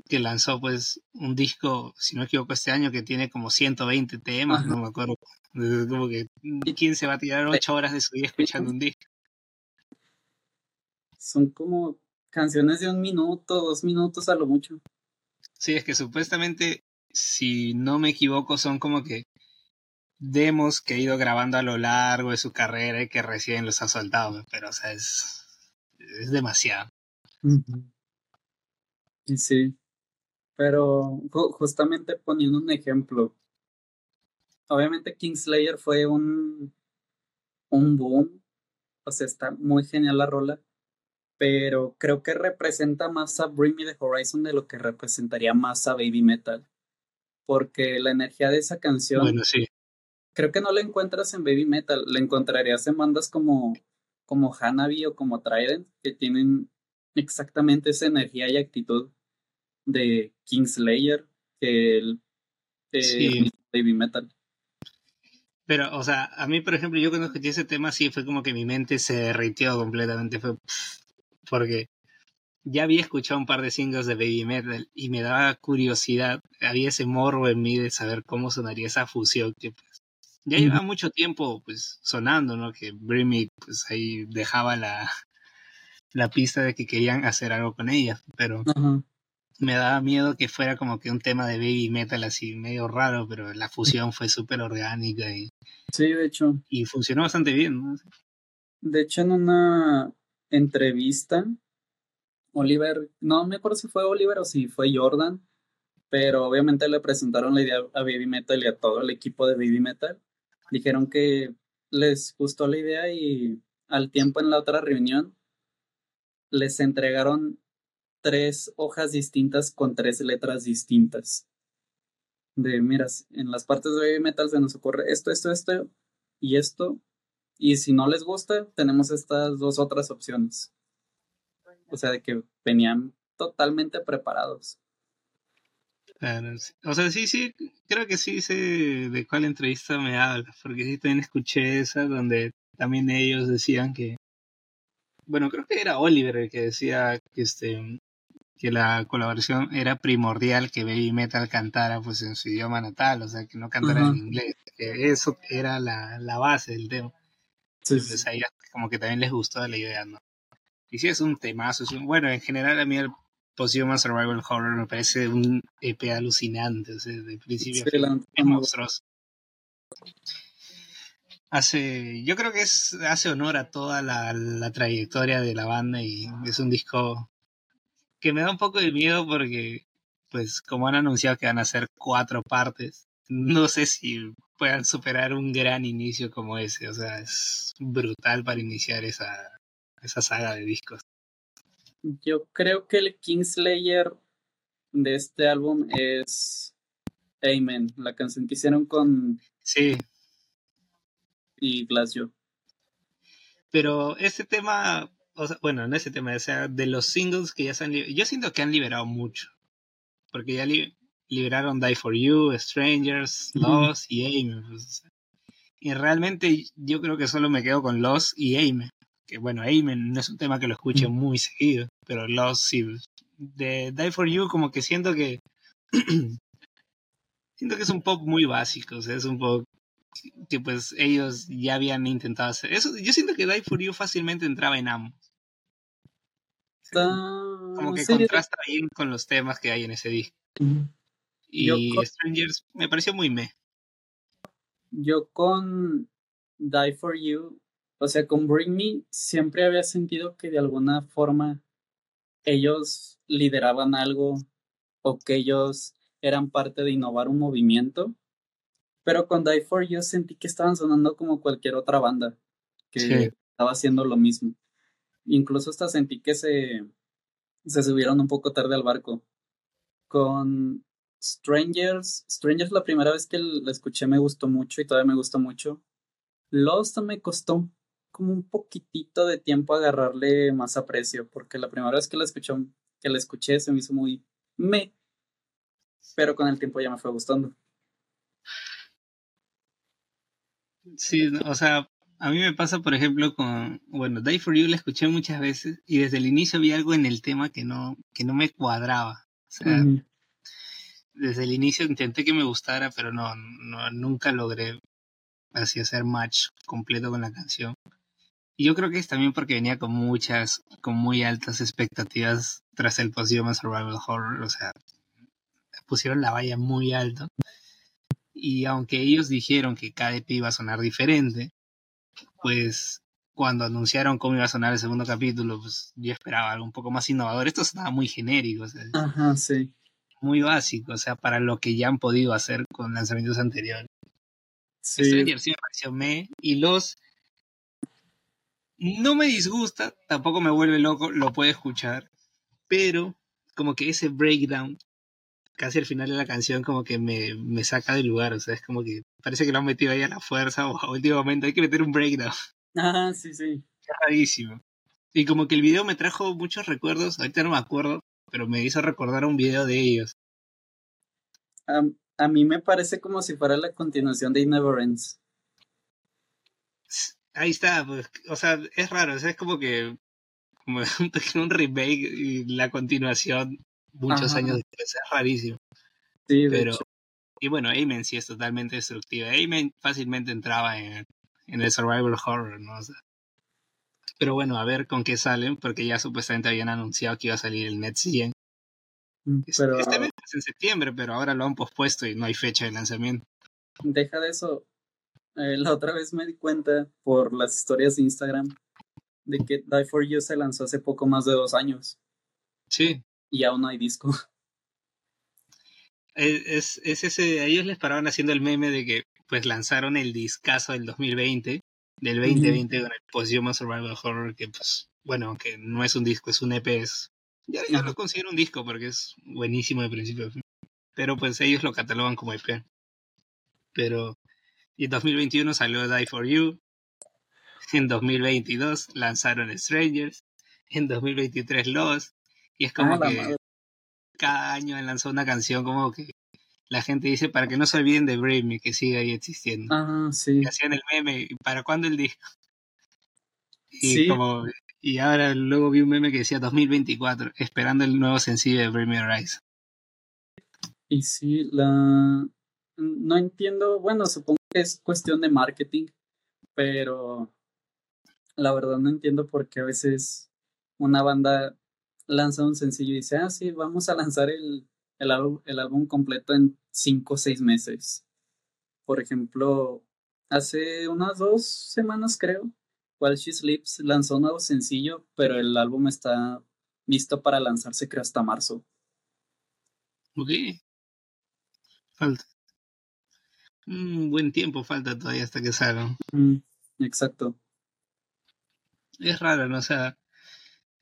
Speaker 1: que lanzó pues un disco, si no me equivoco, este año que tiene como 120 temas, no me acuerdo. Como que, ¿quién se va a tirar ocho horas de su día escuchando un disco?
Speaker 2: Son como canciones de un minuto, dos minutos a lo mucho.
Speaker 1: Sí, es que supuestamente, si no me equivoco, son como que demos que ha ido grabando a lo largo de su carrera y que recién los ha soltado, pero o sea, es, es demasiado.
Speaker 2: Sí. Pero justamente poniendo un ejemplo, obviamente Kingslayer fue un, un boom, o sea, está muy genial la rola, pero creo que representa más a Bring Me the Horizon de lo que representaría más a Baby Metal, porque la energía de esa canción,
Speaker 1: bueno, sí.
Speaker 2: creo que no la encuentras en Baby Metal, la encontrarías en bandas como, como Hanabi o como Trident, que tienen exactamente esa energía y actitud de Kingslayer que el Baby Metal.
Speaker 1: Pero, o sea, a mí, por ejemplo, yo cuando escuché ese tema, sí fue como que mi mente se derritió completamente. Fue porque ya había escuchado un par de singles de Baby Metal y me daba curiosidad. Había ese morro en mí de saber cómo sonaría esa fusión que, pues, ya lleva mucho tiempo, pues, sonando, ¿no? Que Brimmy, pues, ahí dejaba la, la pista de que querían hacer algo con ella, pero me daba miedo que fuera como que un tema de baby metal así medio raro, pero la fusión fue súper orgánica y...
Speaker 2: Sí, de hecho.
Speaker 1: Y funcionó bastante bien, ¿no?
Speaker 2: De hecho, en una entrevista, Oliver, no me acuerdo si fue Oliver o si fue Jordan, pero obviamente le presentaron la idea a Baby Metal y a todo el equipo de Baby Metal. Dijeron que les gustó la idea y al tiempo en la otra reunión les entregaron tres hojas distintas con tres letras distintas. De, miras, en las partes de heavy metal se nos ocurre esto, esto, esto y esto. Y si no les gusta, tenemos estas dos otras opciones. O sea, de que venían totalmente preparados.
Speaker 1: O sea, sí, sí, creo que sí sé de cuál entrevista me hablas, porque sí también escuché esa donde también ellos decían que, bueno, creo que era Oliver el que decía que este que la colaboración era primordial que Baby Metal cantara pues en su idioma natal, o sea, que no cantara en inglés, eso era la, la base del tema. Entonces a ellos como que también les gustó la idea, ¿no? Y sí es un temazo, es un, bueno, en general a mí el Post-Human Survival Horror me parece un EP alucinante, o sea, de principio a fin, es monstruoso. Hace, yo creo que es, hace honor a toda la, la trayectoria de la banda y es un disco que me da un poco de miedo porque, pues, como han anunciado que van a ser cuatro partes, no sé si puedan superar un gran inicio como ese. O sea, es brutal para iniciar esa, esa saga de discos.
Speaker 2: Yo creo que el Kingslayer de este álbum es Amen, la canción que hicieron con.
Speaker 1: Sí.
Speaker 2: Y Glassio.
Speaker 1: Pero ese tema, o sea, bueno, en ese tema, o sea, de los singles que ya se han yo siento que han liberado mucho. Porque ya liberaron Die for You, Strangers, Lost y. Pues, y realmente yo creo que solo me quedo con Lost y Amen que bueno, Amen no es un tema que lo escuche muy seguido, pero Lost sí. De Die For You como que siento que siento que es un pop muy básico, o sea, es un pop que pues ellos ya habían intentado hacer. Eso, yo siento que Die For You fácilmente entraba en ambos. Como que contrasta bien con los temas que hay en ese disco. Y Strangers me pareció muy me.
Speaker 2: Yo con Die For You o sea, con Bring Me siempre había sentido que de alguna forma ellos lideraban algo o que ellos eran parte de innovar un movimiento. Pero con Die For You sentí que estaban sonando como cualquier otra banda que estaba haciendo lo mismo. Incluso hasta sentí que se, se subieron un poco tarde al barco. Con Strangers, Strangers la primera vez que la escuché me gustó mucho y todavía me gusta mucho. Lost me costó como un poquitito de tiempo agarrarle más aprecio, porque la primera vez que la escuché, que la escuché se me hizo muy me, pero con el tiempo ya me fue gustando.
Speaker 1: Sí, o sea, a mí me pasa, por ejemplo, con, bueno, Die For You la escuché muchas veces y desde el inicio había algo en el tema que no, que no me cuadraba. O sea, desde el inicio intenté que me gustara, pero no, no, nunca logré así hacer match completo con la canción. Y yo creo que es también porque venía con muchas, con muy altas expectativas tras el post Survival Horror, o sea, pusieron la valla muy alto. Y aunque ellos dijeron que cada EP iba a sonar diferente, pues cuando anunciaron cómo iba a sonar el segundo capítulo, pues yo esperaba algo un poco más innovador. Esto sonaba muy genérico, o sea,
Speaker 2: Ajá, sí.
Speaker 1: muy básico, o sea, para lo que ya han podido hacer con lanzamientos anteriores. Sí. sí me pareció me, y los no me disgusta, tampoco me vuelve loco, lo puedo escuchar, pero como que ese breakdown, casi al final de la canción, como que me, me saca del lugar, o sea, es como que parece que lo han metido ahí a la fuerza o a último momento, hay que meter un breakdown.
Speaker 2: Ah, sí, sí.
Speaker 1: Es rarísimo. Y como que el video me trajo muchos recuerdos, ahorita no me acuerdo, pero me hizo recordar un video de ellos.
Speaker 2: a mí me parece como si fuera la continuación de It Never Ends
Speaker 1: ahí está, pues, o sea, es raro, es como que como un, remake y la continuación muchos años después, es rarísimo.
Speaker 2: Sí,
Speaker 1: pero y bueno, Amen sí es totalmente destructiva. Amen fácilmente entraba en, el survival horror, ¿no? pero bueno, a ver con qué salen, porque ya supuestamente habían anunciado que iba a salir el Net 100. Mm, pero, este mes es en septiembre, pero ahora lo han pospuesto y no hay fecha de lanzamiento.
Speaker 2: Deja de eso. Eh, la otra vez me di cuenta por las historias de Instagram de que Die For You se lanzó hace poco más de dos años.
Speaker 1: Sí.
Speaker 2: Y aún no hay disco.
Speaker 1: Es, es ese, ellos les paraban haciendo el meme de que pues lanzaron el discazo del 2020, del 2020 con el Post Survival Horror, que pues, bueno, que no es un disco, es un EP, es, ya, ya lo considero un disco porque es buenísimo de principio a fin. pero pues ellos lo catalogan como EP. Pero en 2021 salió Die For You, en 2022 lanzaron Strangers, en 2023 Lost, y es como
Speaker 2: Ah, la
Speaker 1: que
Speaker 2: madre.
Speaker 1: cada año lanzado una canción como que la gente dice para que no se olviden de Brave Me, que sigue ahí existiendo.
Speaker 2: Ah, sí.
Speaker 1: Y hacían el meme, ¿y ¿para cuándo el disco? Y
Speaker 2: Sí.
Speaker 1: como y ahora luego vi un meme que decía 2024, esperando el nuevo sencillo de Bring Me Horizon.
Speaker 2: Y sí, la... No entiendo, bueno, supongo que es cuestión de marketing, pero la verdad no entiendo por qué a veces una banda lanza un sencillo y dice, ah, sí, vamos a lanzar el, el, álbum, el álbum completo en cinco o seis meses. Por ejemplo, hace unas dos semanas creo, While She Sleeps lanzó un nuevo sencillo, pero el álbum está listo para lanzarse creo hasta marzo.
Speaker 1: Ok. Falta. Un buen tiempo falta todavía hasta que salgan.
Speaker 2: Mm, exacto.
Speaker 1: Es raro, ¿no? O sea,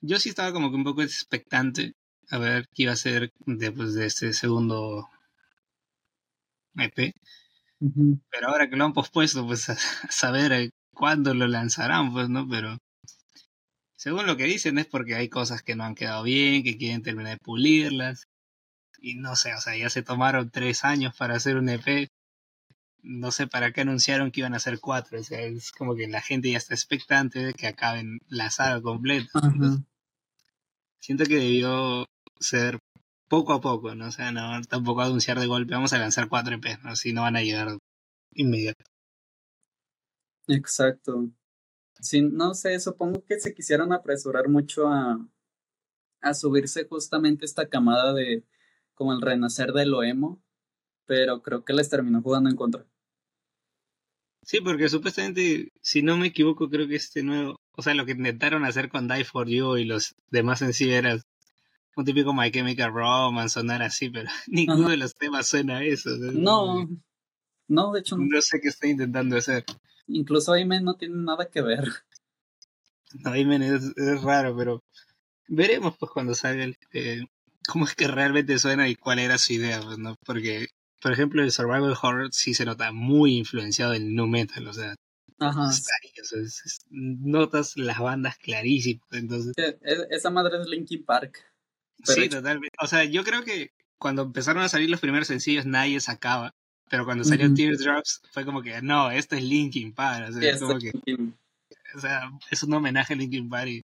Speaker 1: yo sí estaba como que un poco expectante a ver qué iba a ser después de este segundo EP. Pero ahora que lo han pospuesto, pues a saber eh, cuándo lo lanzarán, pues, ¿no? Pero según lo que dicen es porque hay cosas que no han quedado bien, que quieren terminar de pulirlas. Y no sé, o sea, ya se tomaron tres años para hacer un EP. No sé para qué anunciaron que iban a hacer cuatro. O sea, es como que la gente ya está expectante de que acaben la saga completa. Entonces, siento que debió ser poco a poco, ¿no? O sea, no tampoco anunciar de golpe, vamos a lanzar cuatro EPs, ¿no? Si no van a llegar inmediato.
Speaker 2: Exacto. Sí, no sé, supongo que se quisieron apresurar mucho a, a subirse justamente esta camada de como el renacer de lo emo, pero creo que les terminó jugando en contra.
Speaker 1: Sí, porque supuestamente, si no me equivoco, creo que este nuevo, o sea, lo que intentaron hacer con Die For You y los demás sencillos era un típico My Chemical Romance, sonar así, pero ninguno
Speaker 2: Ajá.
Speaker 1: de los temas suena a eso. o sea,
Speaker 2: No, no, de hecho, no.
Speaker 1: No sé qué está intentando hacer.
Speaker 2: incluso Aime no tiene nada que ver.
Speaker 1: No, Amen es, es raro, pero veremos pues cuando salga el, eh, cómo es que realmente suena y cuál era su idea, pues, ¿no? Porque, por ejemplo, el Survival Horror sí se nota muy influenciado del nu metal, o sea,
Speaker 2: Ajá.
Speaker 1: está ahí, o sea, es- es- notas las bandas clarísimas, entonces,
Speaker 2: Esa madre es Linkin Park. Pero
Speaker 1: sí,
Speaker 2: hecho-
Speaker 1: totalmente. O sea, yo creo que cuando empezaron a salir los primeros sencillos nadie sacaba, pero cuando salió. Teardrops fue como que, no, esto es Linkin Park, o sea, es como que, o sea, es un homenaje a Linkin Park y,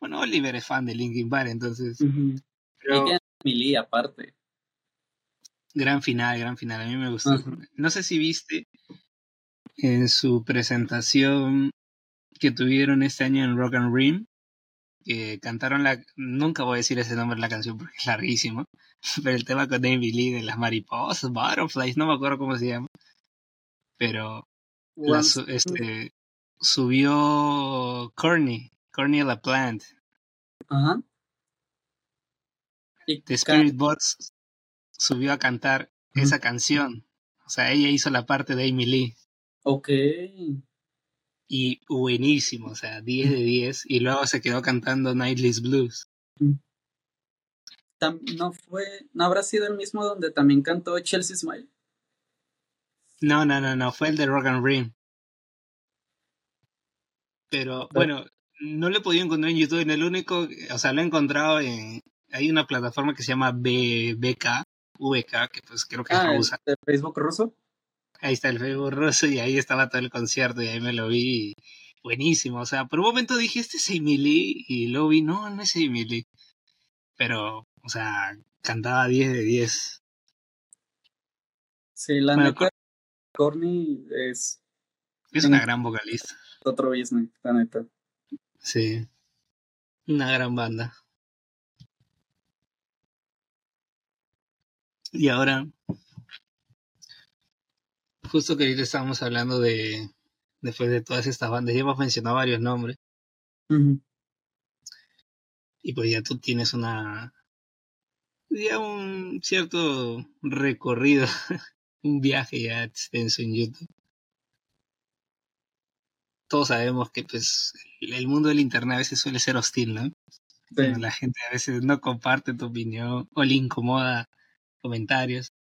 Speaker 1: bueno, Oliver es fan de Linkin Park, entonces,
Speaker 2: Ujú. Y
Speaker 1: pero
Speaker 2: tiene Emily aparte.
Speaker 1: Gran final, gran final, a mí me gustó.
Speaker 2: Ajá.
Speaker 1: No sé si viste en su presentación que tuvieron este año en Rock and Ring, que cantaron la, nunca voy a decir ese nombre de la canción porque es larguísimo, pero el tema con David Lee de las mariposas, butterflies, no me acuerdo cómo se llama, pero la este, subió Courtney, Courtney LaPlante,
Speaker 2: Ajá. Y
Speaker 1: de
Speaker 2: ca-
Speaker 1: Spirit Bots, subió a cantar esa canción. O sea, ella hizo la parte de Amy Lee.
Speaker 2: Ok.
Speaker 1: Y buenísimo, o sea, 10 de 10. Y luego se quedó cantando Nightly's Blues.
Speaker 2: No fue, no habrá sido el mismo donde también cantó Chelsea Smile.
Speaker 1: No, no, no, no, fue el de Rock and Ring. Pero bueno, no lo he podido encontrar en YouTube. En el único, o sea, lo he encontrado en. Hay una plataforma que se llama B- BK, VK, que pues creo que
Speaker 2: Ah, el
Speaker 1: rusa.
Speaker 2: de Facebook ruso.
Speaker 1: Ahí está el Facebook ruso y ahí estaba todo el concierto y ahí me lo vi. y buenísimo, o sea, por un momento dije, este es Emily y luego vi, no, no es Emily. Pero, o sea, cantaba 10 de 10.
Speaker 2: Sí, la
Speaker 1: Bueno,
Speaker 2: neta, Corny es
Speaker 1: Es una gran vocalista.
Speaker 2: otro business, la neta.
Speaker 1: Sí. Una gran banda. Y ahora, justo que ahorita estábamos hablando de, después de todas estas bandas, ya hemos mencionado varios nombres, y pues ya tú tienes una, ya un cierto recorrido, un viaje ya extenso en YouTube. Todos sabemos que pues el mundo del internet a veces suele ser hostil, ¿no?
Speaker 2: Sí.
Speaker 1: La gente a veces no comparte tu opinión o le incomoda comentarios.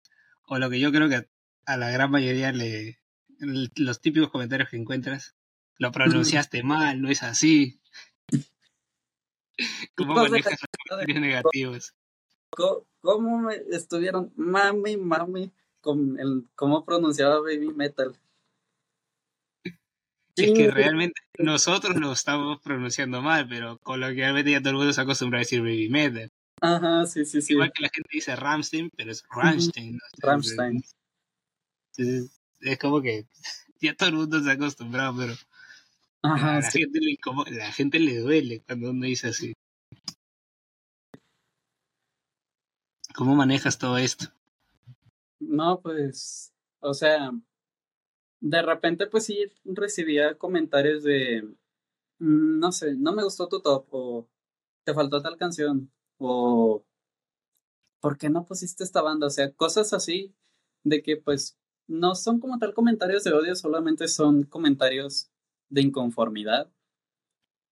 Speaker 1: o lo que yo creo que a la gran mayoría le, los típicos comentarios que encuentras, lo pronunciaste mal, no es así. ¿Cómo manejas los comentarios negativos?
Speaker 2: ¿Cómo, me estuvieron mami, mami con el cómo pronunciaba Baby Metal?
Speaker 1: Es que realmente nosotros lo estamos pronunciando mal, pero coloquialmente ya todo el mundo se acostumbra a decir Baby Metal.
Speaker 2: Ajá, sí, sí, sí.
Speaker 1: Igual que la gente dice Ramstein, pero es Ramstein.
Speaker 2: Ramstein.
Speaker 1: es como que ya todo el mundo se ha acostumbrado, pero
Speaker 2: Ajá,
Speaker 1: a la, gente le, la gente le duele cuando uno dice así. ¿Cómo manejas todo esto?
Speaker 2: No, pues, o sea, de repente pues sí recibía comentarios de, mm, no sé, no me gustó tu top o te faltó tal canción o ¿por qué no pusiste esta banda? O sea, cosas así de que pues no son como tal comentarios de odio, solamente son comentarios de inconformidad.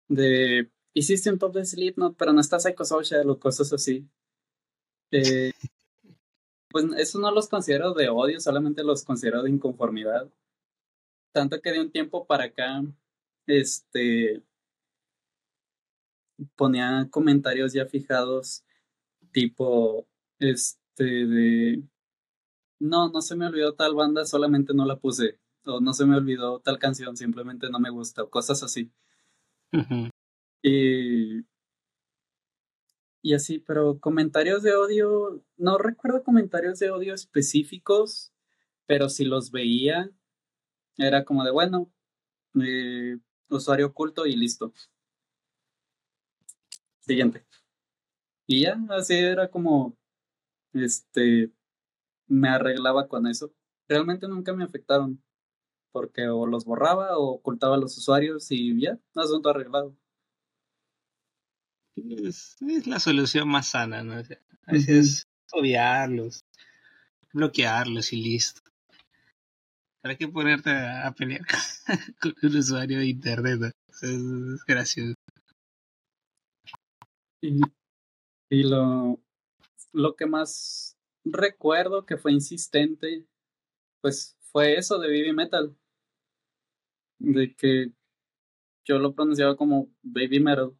Speaker 2: De hiciste un top de Slipknot, pero no estás Psychosocial o cosas así. Eh, pues eso no los considero de odio, solamente los considero de inconformidad. Tanto que de un tiempo para acá, este, ponía comentarios ya fijados, tipo, este, de, no, no se me olvidó tal banda, solamente no la puse, o no se me olvidó tal canción, simplemente no me gusta, o cosas así. Y, y así, pero comentarios de odio, no recuerdo comentarios de odio específicos, pero si los veía, era como de, bueno, eh, usuario oculto y listo. Siguiente. Y ya, así era como, este, me arreglaba con eso. Realmente nunca me afectaron, porque o los borraba o ocultaba a los usuarios y ya, asunto arreglado.
Speaker 1: Es, la solución más sana, ¿no? a veces obviarlos, bloquearlos y listo. ¿Para qué ponerte a, pelear con un usuario de internet? Es, gracioso.
Speaker 2: Y, lo, lo que más recuerdo que fue insistente, pues fue eso de Baby Metal. De que yo lo pronunciaba como Baby Metal.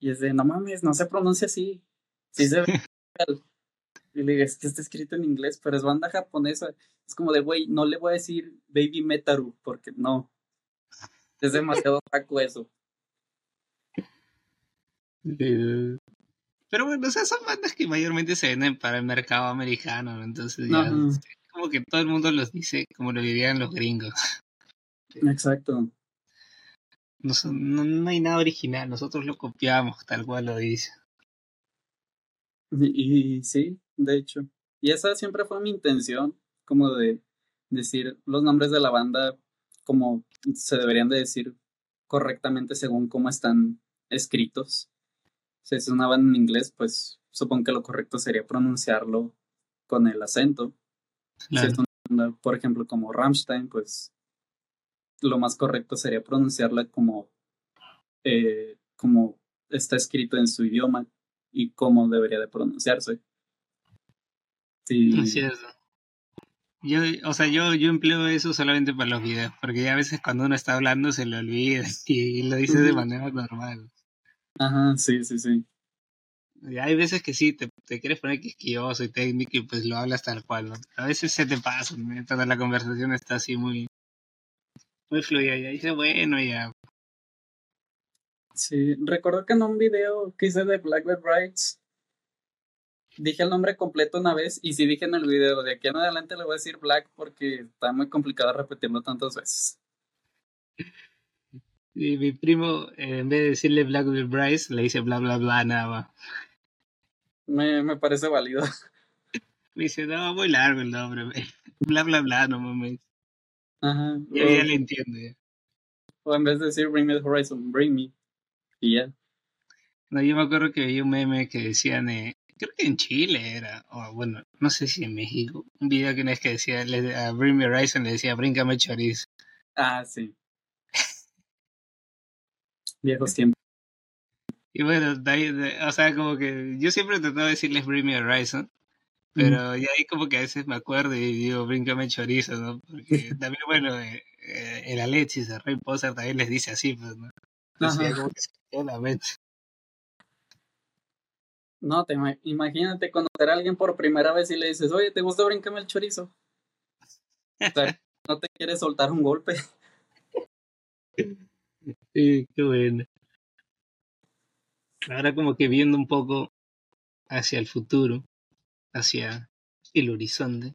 Speaker 2: Y es de, no mames, no se pronuncia así. Sí se ve. y le digo, es que está escrito en inglés, pero es banda japonesa. Es como de, güey, no le voy a decir Baby Metaru, porque no. Es demasiado taco eso.
Speaker 1: Pero bueno, o sea, son bandas que mayormente se venden para el mercado americano, entonces ya como que todo el mundo los dice como lo dirían los gringos.
Speaker 2: Exacto.
Speaker 1: No, no, hay nada original, nosotros lo copiamos tal cual lo dice.
Speaker 2: Y, y, sí, de hecho. Y esa siempre fue mi intención, como de decir los nombres de la banda como se deberían de decir correctamente según cómo están escritos. Si es una banda en inglés, pues supongo que lo correcto sería pronunciarlo con el acento. Si es una banda, por ejemplo, como Rammstein, pues lo más correcto sería pronunciarla como, eh, como está escrito en su idioma y cómo debería de pronunciarse.
Speaker 1: Sí. Así es. Yo, o sea, yo, yo empleo eso solamente para los videos, porque ya a veces cuando uno está hablando se le olvida y lo dice de manera normal.
Speaker 2: Ajá, sí, sí, sí.
Speaker 1: Y hay veces que sí, te, te quieres poner quisquilloso y técnico y pues lo hablas tal cual, ¿no? A veces se te pasa, mientras la conversación está así muy, muy fluida. Y dice, bueno, ya.
Speaker 2: Sí, recuerdo que en un video que hice de Blackbird Rights dije el nombre completo una vez y sí dije en el video, de aquí en adelante le voy a decir Black porque está muy complicado repetirlo tantas veces.
Speaker 1: Y mi primo, en vez de decirle Blackbird Bryce, le dice bla bla bla nada más.
Speaker 2: Me, me parece válido.
Speaker 1: Me dice, no, muy largo el nombre, bla bla bla, no mames.
Speaker 2: Ajá.
Speaker 1: Ya, ya le entiendo ya.
Speaker 2: O en vez de decir Bring Me the Horizon, Bring Me. Y ya.
Speaker 1: No, yo me acuerdo que vi un meme que decían, eh, creo que en Chile era, o bueno, no sé si en México, un video que no es que decía, le, a Bring Me Horizon le decía, Bríncame chorizo.
Speaker 2: Ah, sí. Viejos tiempos.
Speaker 1: Y bueno, o sea, como que yo siempre he tratado de decirles Bring Me Horizon, Pero ya ahí como que a veces me acuerdo y digo, bríncame chorizo, ¿no? Porque también, bueno, eh, eh, el Alexis, el Rey Poser también les dice así, pues, ¿no? Entonces, como que se la mente.
Speaker 2: No, te imagínate conocer a alguien por primera vez y le dices, oye, ¿te gusta brincarme el chorizo? no te quieres soltar un golpe.
Speaker 1: Sí, qué bueno. Ahora como que viendo un poco hacia el futuro, hacia el horizonte.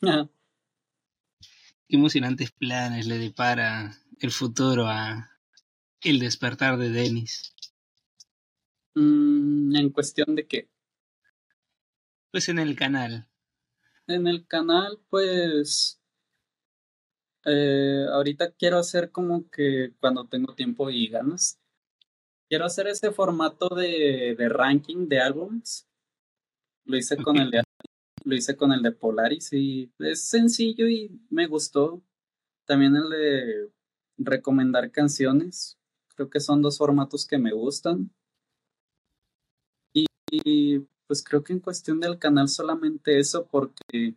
Speaker 1: Qué emocionantes planes le depara el futuro a el despertar de Dennis.
Speaker 2: Mm, ¿En cuestión de qué?
Speaker 1: Pues en el canal.
Speaker 2: En el canal, pues... Eh, ahorita quiero hacer como que cuando tengo tiempo y ganas, quiero hacer ese formato de, de ranking de álbumes. Lo hice con el de lo hice con el de Polaris y es sencillo y me gustó. También el de recomendar canciones. Creo que son dos formatos que me gustan. Y, pues creo que en cuestión del canal solamente eso porque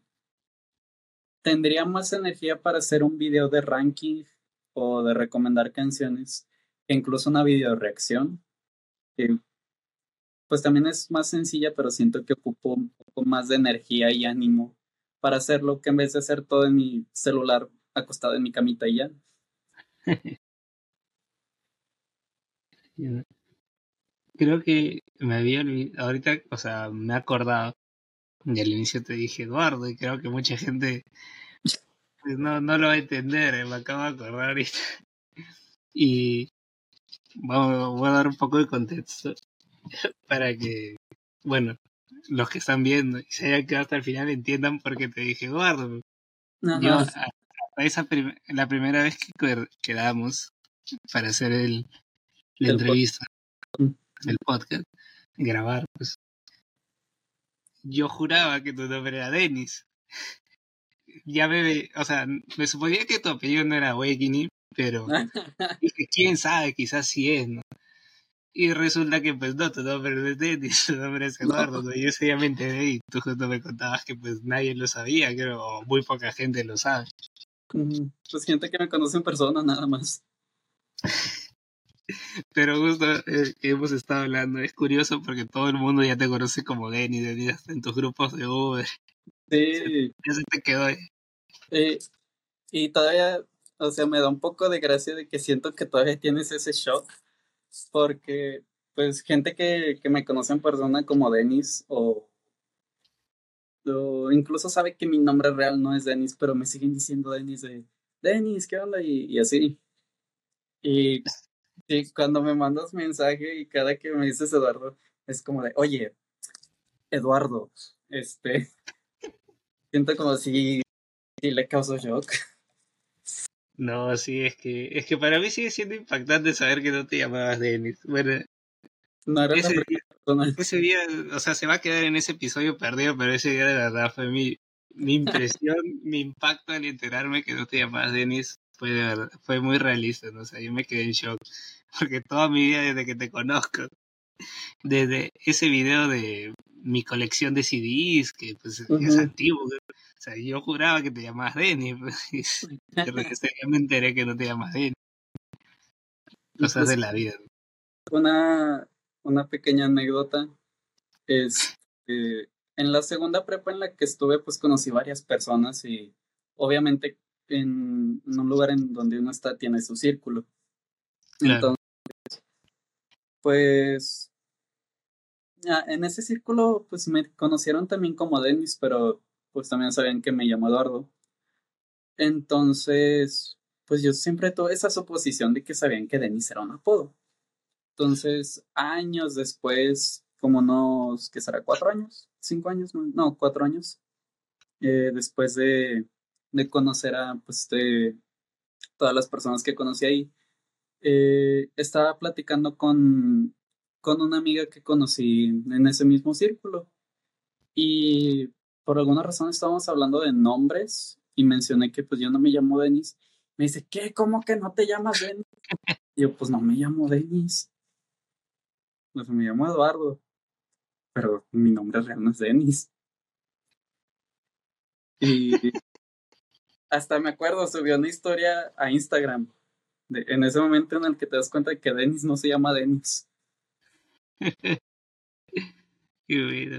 Speaker 2: tendría más energía para hacer un video de ranking o de recomendar canciones que incluso una video reacción. pues también es más sencilla, pero siento que ocupo un poco más de energía y ánimo para hacerlo que en vez de hacer todo en mi celular acostado en mi camita y ya.
Speaker 1: Creo que me había olvidado, ahorita, o sea, me he acordado, y al inicio te dije Eduardo, y creo que mucha gente pues, no, no lo va a entender, eh, me acabo de acordar ahorita. Y vamos, voy a dar un poco de contexto para que, bueno, los que están viendo y se hayan quedado hasta el final entiendan por qué te dije Eduardo. Yo, esa la primera vez que quedamos para hacer el, la entrevista, el podcast, grabar, pues yo juraba que tu nombre era Dennis. Ya me, o sea, me suponía que tu apellido no era Awakening, pero dije, quién sabe, quizás sí es, ¿no? Y resulta que pues no, tu nombre no es Dennis, tu nombre es Eduardo, ¿no? yo seriamente me y tú justo me contabas que pues nadie lo sabía, creo, o muy poca gente lo sabe.
Speaker 2: Pues gente que me conoce en persona nada más.
Speaker 1: Pero justo eh, que hemos estado hablando, es curioso porque todo el mundo ya te conoce como Denny, Denny en tus grupos de Uber.
Speaker 2: Sí.
Speaker 1: Ya se te quedó ahí.
Speaker 2: y todavía, o sea, me da un poco de gracia de que siento que todavía tienes ese shock. Porque, pues, gente que, que me conoce en persona como Denis o, o, incluso sabe que mi nombre real no es Denis, pero me siguen diciendo Denis de Denis, ¿qué onda? Y, y así. Y Sí, cuando me mandas mensaje y cada que me dices Eduardo, es como de, oye, Eduardo, este, siento como si, le causo shock.
Speaker 1: No, sí, es que, es que para mí sigue siendo impactante saber que no te llamabas Denis. Bueno,
Speaker 2: no era
Speaker 1: ese, día, ese día, o sea, se va a quedar en ese episodio perdido, pero ese día de verdad fue mi, mi impresión, mi impacto al enterarme que no te llamabas Denis fue, fue muy realista, ¿no? O sea, yo me quedé en shock porque toda mi vida desde que te conozco, desde ese video de mi colección de CDs, que pues es antiguo, o sea, yo juraba que te llamabas Denny, pues, pero ya me enteré que no te llamas Denny. Cosas pues de la vida.
Speaker 2: Una, una pequeña anécdota es que en la segunda prepa en la que estuve, pues conocí varias personas y obviamente en, un lugar en donde uno está tiene su círculo. Entonces, pues en ese círculo pues me conocieron también como Denis, pero pues también sabían que me llamo Eduardo. Entonces, pues yo siempre tuve esa suposición de que sabían que Denis era un apodo. Entonces, años después, como unos, ¿qué será? ¿Cuatro años? ¿Cinco años? No, cuatro años. Eh, después de, de conocer a pues, de todas las personas que conocí ahí, eh, estaba platicando con, con una amiga que conocí en ese mismo círculo. Y por alguna razón estábamos hablando de nombres y mencioné que pues yo no me llamo Denis. Me dice, ¿qué? ¿Cómo que no te llamas Denis? Y yo, pues no me llamo Denis. Pues me llamo Eduardo. Pero mi nombre real no es Denis. Y hasta me acuerdo, subió una historia a Instagram. De, en ese momento en el que te das cuenta de que Denis no se llama Denis.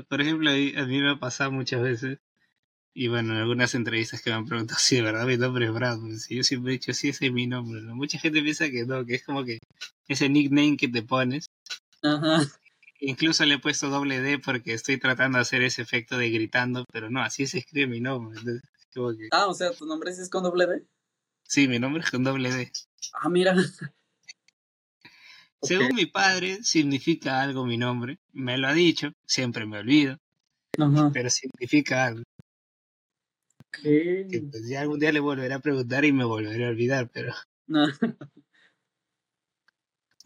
Speaker 1: Por ejemplo, a mí me ha pasado muchas veces, y bueno, en algunas entrevistas que me han preguntado si de verdad mi nombre es Brad, pues, yo siempre he dicho, sí, ese es mi nombre. Mucha gente piensa que no, que es como que ese nickname que te pones.
Speaker 2: Ajá.
Speaker 1: Incluso le he puesto doble D porque estoy tratando de hacer ese efecto de gritando, pero no, así se escribe mi nombre.
Speaker 2: Ah, o sea, ¿tu nombre es con doble D?
Speaker 1: Sí, mi nombre es con doble D.
Speaker 2: Ah, mira.
Speaker 1: Según mi padre, significa algo mi nombre. Me lo ha dicho, siempre me olvido. Pero significa algo.
Speaker 2: Que
Speaker 1: pues ya algún día le volveré a preguntar y me volveré a olvidar, pero.
Speaker 2: No.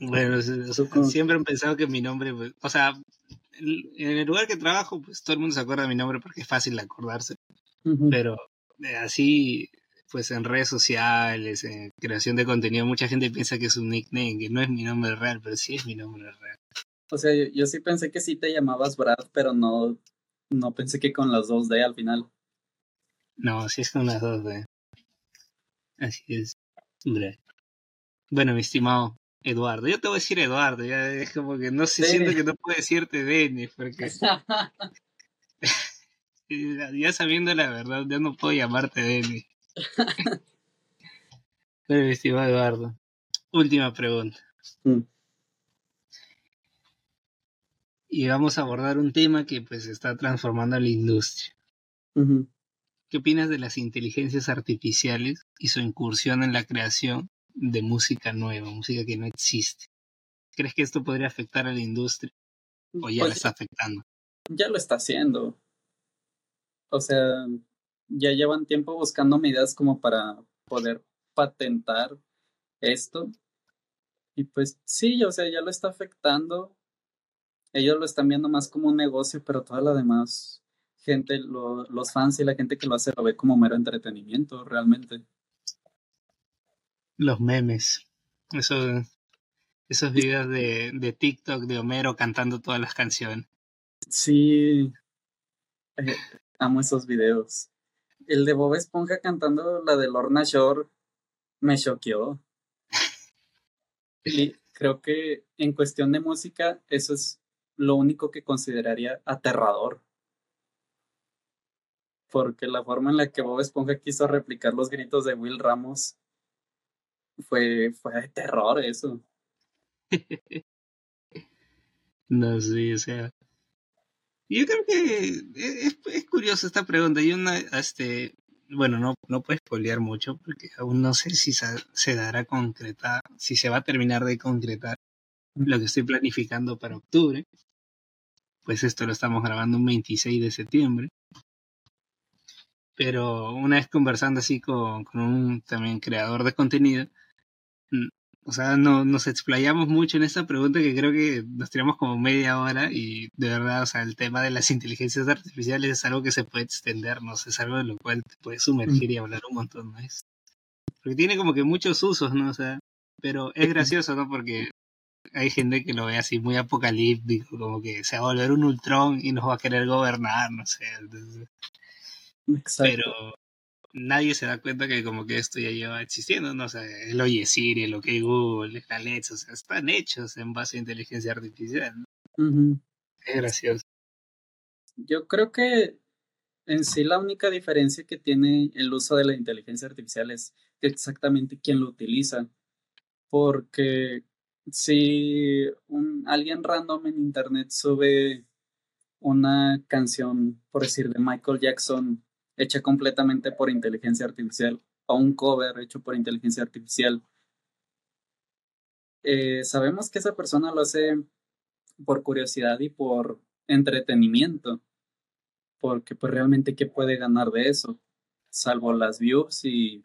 Speaker 1: Bueno, siempre he pensado que mi nombre, pues, o sea, en el lugar que trabajo, pues todo el mundo se acuerda de mi nombre porque es fácil de acordarse. Pero así, pues en redes sociales, en creación de contenido, mucha gente piensa que es un nickname, que no es mi nombre real, pero sí es mi nombre real.
Speaker 2: O sea, yo, sí pensé que sí te llamabas Brad, pero no, no pensé que con las dos D al final.
Speaker 1: No, sí es con las dos D. Así es. Bueno, mi estimado, Eduardo. Yo te voy a decir Eduardo, ya es como que no sé, siento que no puedo decirte Denis, porque ya sabiendo la verdad, ya no puedo llamarte Denis. Pero estimado Eduardo, última pregunta. Mm. Y vamos a abordar un tema que pues está transformando la industria. ¿Qué opinas de las inteligencias artificiales y su incursión en la creación de música nueva, música que no existe. ¿Crees que esto podría afectar a la industria? ¿O ya pues está afectando?
Speaker 2: Ya lo está haciendo. O sea, ya llevan tiempo buscando medidas como para poder patentar esto. Y pues sí, o sea, ya lo está afectando. Ellos lo están viendo más como un negocio, pero toda la demás gente, los fans y la gente que lo hace lo ve como mero entretenimiento, realmente
Speaker 1: los memes. Esos, esos videos de, de TikTok de Homero cantando todas las canciones.
Speaker 2: Sí. Eh, amo esos videos. El de Bob Esponja cantando la de Lorna Shore me choqueó. y creo que en cuestión de música, eso es lo único que consideraría aterrador. Porque la forma en la que Bob Esponja quiso replicar los gritos de Will Ramos fue, fue de terror eso.
Speaker 1: no, sí, o sea. Yo creo que es, es curioso esta pregunta. Y una, este, bueno, no, no puedes spoilear mucho porque aún no sé si se, dará concretar, si se va a terminar de concretar lo que estoy planificando para octubre. Pues esto lo estamos grabando un 26 de septiembre. Pero una vez conversando así con, con un también creador de contenido, o sea, no, nos explayamos mucho en esta pregunta que creo que nos tiramos como media hora y de verdad, o sea, el tema de las inteligencias artificiales es algo que se puede extender, ¿no? Es algo en lo cual te puedes sumergir y hablar un montón, ¿no? Es, porque tiene como que muchos usos, ¿no? O sea, pero es gracioso, ¿no? Porque hay gente que lo ve así muy apocalíptico, como que se va a volver un Ultron y nos va a querer gobernar, no sé. Pero nadie se da cuenta que como que esto ya lleva existiendo, ¿no? O sea, el Oye Siri, el OK Google, el Alexa, o sea, están hechos en base a inteligencia artificial, ¿no? Es gracioso.
Speaker 2: Yo creo que en sí la única diferencia que tiene el uso de la inteligencia artificial es exactamente quién lo utiliza. Porque si un, alguien random en internet sube una canción, por decir, de Michael Jackson hecha completamente por inteligencia artificial o un cover hecho por inteligencia artificial. Eh, sabemos que esa persona lo hace por curiosidad y por entretenimiento, porque pues realmente qué puede ganar de eso, salvo las views y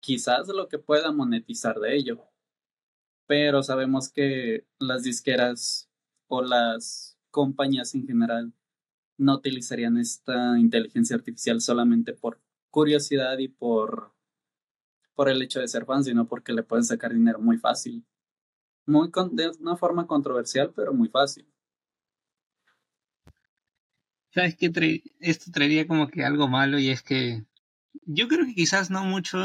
Speaker 2: quizás lo que pueda monetizar de ello. Pero sabemos que las disqueras o las compañías en general no utilizarían esta inteligencia artificial solamente por curiosidad y por, por el hecho de ser fans, sino porque le pueden sacar dinero muy fácil. Muy de una forma controversial, pero muy fácil.
Speaker 1: ¿Sabes qué? Esto traería como que algo malo y es que yo creo que quizás no mucho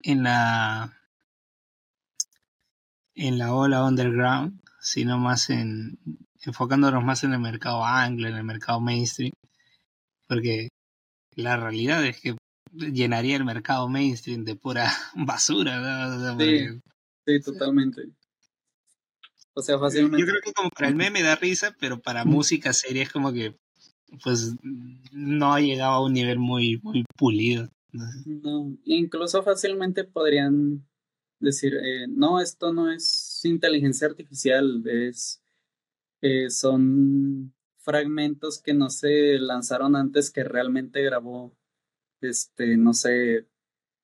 Speaker 1: en la en la ola underground, sino más en enfocándonos más en el mercado anglo, en el mercado mainstream, porque la realidad es que llenaría el mercado mainstream de pura basura.
Speaker 2: sí, totalmente. O sea, fácilmente.
Speaker 1: Yo creo que como para el meme da risa, pero para música seria es como que pues no ha llegado a un nivel muy, muy pulido.
Speaker 2: No, incluso fácilmente podrían decir, eh, no, esto no es inteligencia artificial, es, eh, son fragmentos que no se lanzaron antes que realmente grabó, este, no sé,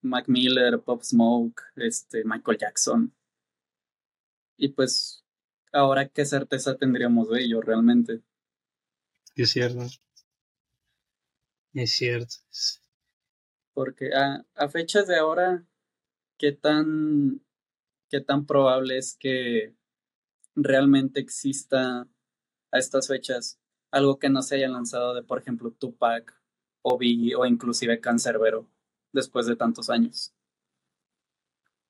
Speaker 2: Mac Miller, Pop Smoke, este, Michael Jackson. Y pues, ahora qué certeza tendríamos de ello realmente.
Speaker 1: Es cierto. Es cierto.
Speaker 2: Porque a, a fechas de ahora, ¿qué tan, ¿qué tan probable es que realmente exista a estas fechas algo que no se haya lanzado de, por ejemplo, Tupac o Biggie o inclusive Cancerbero después de tantos años?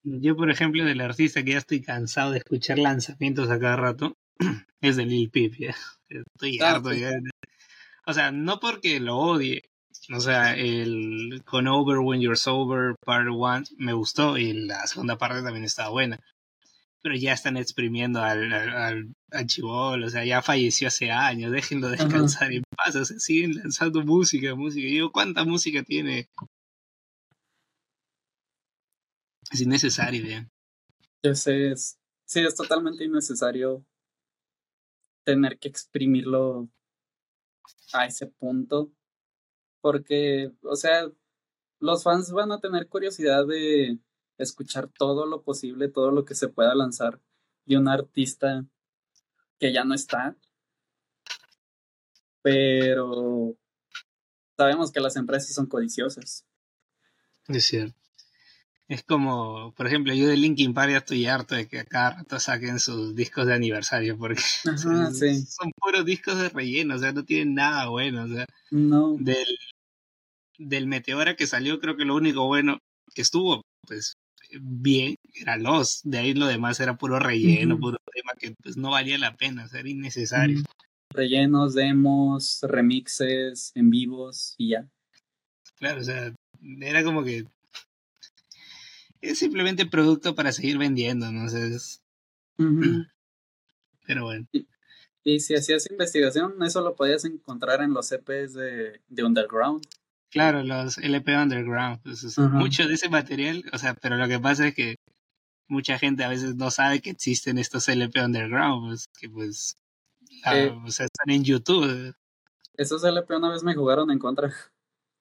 Speaker 1: Yo, por ejemplo, del artista que ya estoy cansado de escuchar lanzamientos a cada rato, es de Lil Peep, ya. Estoy ah, harto ya. O sea, no porque lo odie. O sea, el con Over When You're Sober, Part 1, me gustó y la segunda parte también estaba buena. Pero ya están exprimiendo al, al, al, chivol, o sea, ya falleció hace años, déjenlo descansar en paz, o sea, siguen lanzando música, música. Y digo, ¿cuánta música tiene? Es innecesario, ya.
Speaker 2: Sé, es, sí, es totalmente innecesario tener que exprimirlo a ese punto. Porque, o sea, los fans van a tener curiosidad de escuchar todo lo posible, todo lo que se pueda lanzar de un artista que ya no está. Pero sabemos que las empresas son codiciosas.
Speaker 1: Es cierto. Es como, por ejemplo, yo de Linkin Park ya estoy harto de que cada rato saquen sus discos de aniversario, porque son, puros discos de relleno, o sea, no tienen nada bueno, o sea,
Speaker 2: no.
Speaker 1: del, del Meteora que salió, creo que lo único bueno que estuvo, pues, bien, era Los, de ahí lo demás era puro relleno, puro tema que pues no valía la pena, o sea, era innecesario.
Speaker 2: Rellenos, demos, remixes, en vivos y ya.
Speaker 1: Claro, o sea, era como que es simplemente producto para seguir vendiendo, ¿no? sé Pero bueno.
Speaker 2: Y, si hacías investigación, eso lo podías encontrar en los EPs de, de Underground.
Speaker 1: Claro, los LP Underground. Pues, mucho de ese material, o sea, pero lo que pasa es que mucha gente a veces no sabe que existen estos LP Underground, pues, que pues, eh. o sea, están en YouTube.
Speaker 2: Esos LP una vez me jugaron en contra.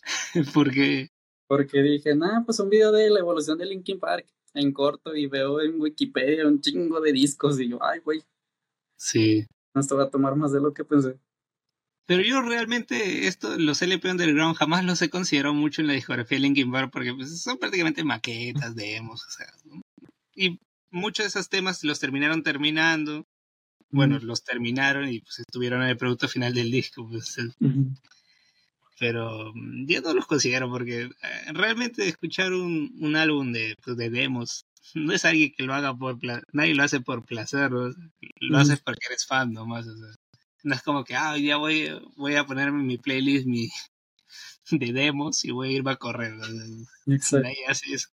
Speaker 1: ¿Por qué?
Speaker 2: Porque dije, nah, pues un video de la evolución de Linkin Park en corto y veo en Wikipedia un chingo de discos y yo, ay, güey.
Speaker 1: Sí.
Speaker 2: Esto va a tomar más de lo que pensé.
Speaker 1: Pero yo realmente esto, los LP Underground jamás los he considerado mucho en la discografía de Linkin Park porque pues, son prácticamente maquetas, demos, o sea. Y muchos de esos temas los terminaron terminando. Bueno, los terminaron y pues estuvieron en el producto final del disco. Pues, pero mm, yo no los considero porque eh, realmente escuchar un, un álbum de, pues, de demos no es alguien que lo haga por placer, nadie lo hace por placer, lo haces porque eres fan nomás, o sea, no es como que, ah, ya voy, voy a ponerme mi playlist mi, de demos y voy a irme a correr, Exacto. Eso.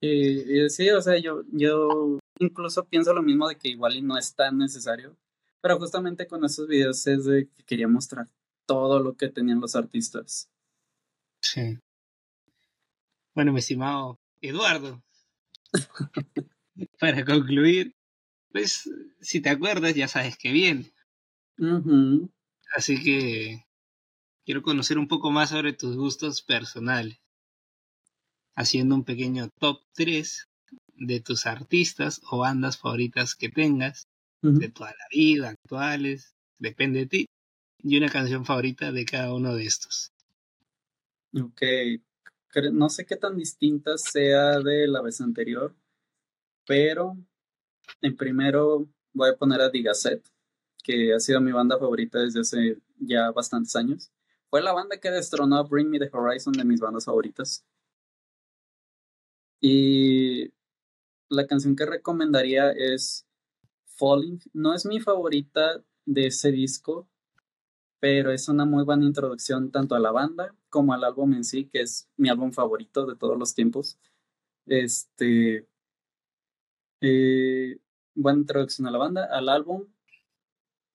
Speaker 2: Y, y, sí, o sea, yo, yo incluso pienso lo mismo de que igual y no es tan necesario, pero justamente con esos videos es de que quería mostrar todo lo que tenían los artistas.
Speaker 1: Sí. Bueno, mi estimado Eduardo, para concluir, pues si te acuerdas ya sabes que viene. Así que quiero conocer un poco más sobre tus gustos personales, haciendo un pequeño top 3 de tus artistas o bandas favoritas que tengas, de toda la vida, actuales, depende de ti y una canción favorita de cada uno de estos.
Speaker 2: Ok, no sé qué tan distinta sea de la vez anterior, pero en primero voy a poner a Digaset, que ha sido mi banda favorita desde hace ya bastantes años. Fue la banda que destronó Bring Me the Horizon de mis bandas favoritas. Y la canción que recomendaría es Falling. No es mi favorita de ese disco, pero es una muy buena introducción tanto a la banda como al álbum en sí, que es mi álbum favorito de todos los tiempos. Este. Eh, buena introducción a la banda, al álbum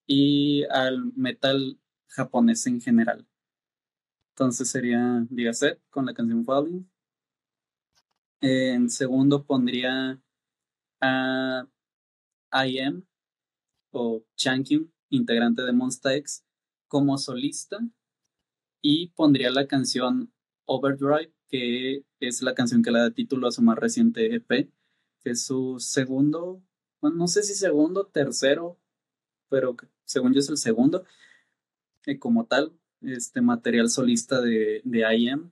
Speaker 2: y al metal japonés en general. Entonces sería Digaset con la canción Falling. En segundo pondría a I Am o Chankyun, integrante de Monsta X, como solista. Y pondría la canción Overdrive, que es la canción que le da título a su más reciente EP, que su segundo, bueno, no sé si segundo, tercero, pero según yo es el segundo, eh, como tal, este material solista de, de IM.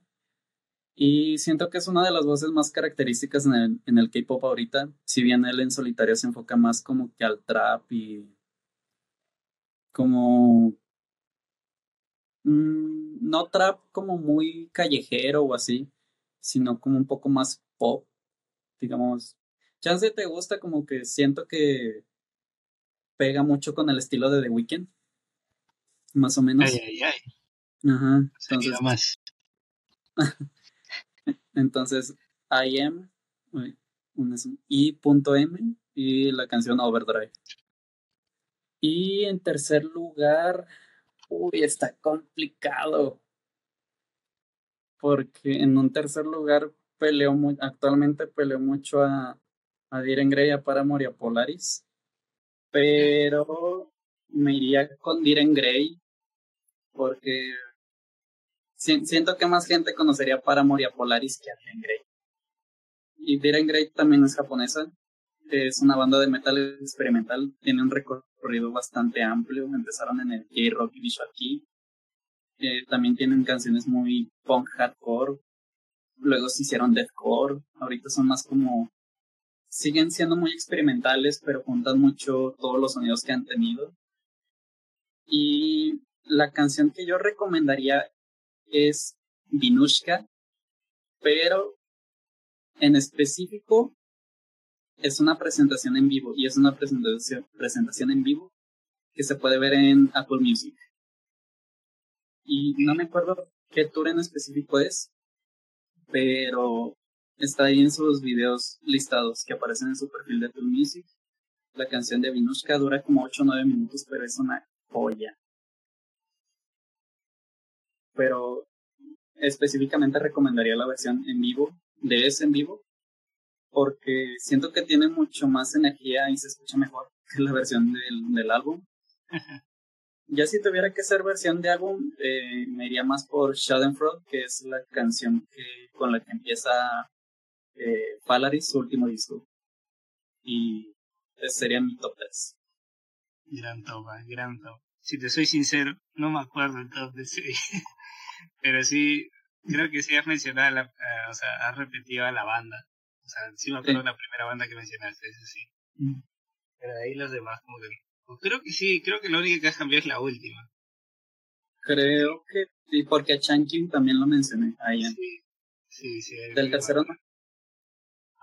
Speaker 2: Y siento que es una de las voces más características en el, en el K-pop ahorita, si bien él en solitario se enfoca más como que al trap y como mm, no trap como muy callejero o así, sino como un poco más pop, digamos. Chance te gusta como que siento que pega mucho con el estilo de The Weeknd, más o menos.
Speaker 1: Ay, ay, ay.
Speaker 2: Ajá.
Speaker 1: Entonces, más.
Speaker 2: entonces, I am I.M y la canción Overdrive. Y en tercer lugar, uy, está complicado. Porque en un tercer lugar peleo muy, actualmente peleo mucho a, a Diren Grey, a Paramore y a Polaris. Pero me iría con Diren Grey porque siento que más gente conocería Paramore y a Polaris que a Diren Grey. Y Diren Grey también es japonesa. Es una banda de metal experimental. Tiene un recorrido bastante amplio. Empezaron en el K-Rock y Visual Key. También tienen canciones muy punk hardcore. Luego se hicieron deathcore. Ahorita son más como. Siguen siendo muy experimentales, pero juntan mucho todos los sonidos que han tenido. Y la canción que yo recomendaría es Vinushka, pero en específico es una presentación en vivo y es una presentación, presentación en vivo que se puede ver en Apple Music. Y no me acuerdo qué tour en específico es, pero está ahí en sus videos listados que aparecen en su perfil de Apple Music. La canción de Vinushka dura como 8 o 9 minutos, pero es una joya pero específicamente recomendaría la versión en vivo, de ese en vivo, porque siento que tiene mucho más energía y se escucha mejor que la versión del, del álbum. ya si tuviera que ser versión de álbum, eh, me iría más por Schadenfreude, que es la canción que, con la que empieza eh, su último disco. Y ese sería mi top 3.
Speaker 1: Gran top, gran top. Si te soy sincero, no me acuerdo el top de ese. Pero sí, creo que sí has mencionado, la, uh, o sea, has repetido a la banda. O sea, sí me acuerdo la primera banda que mencionaste, eso sí. Mm. Pero de ahí los demás como que... Creo que sí, creo que lo único que has cambiado es la última.
Speaker 2: Creo que sí, porque a Chankin también lo mencioné ahí.
Speaker 1: Sí, sí, sí.
Speaker 2: Del tercero no.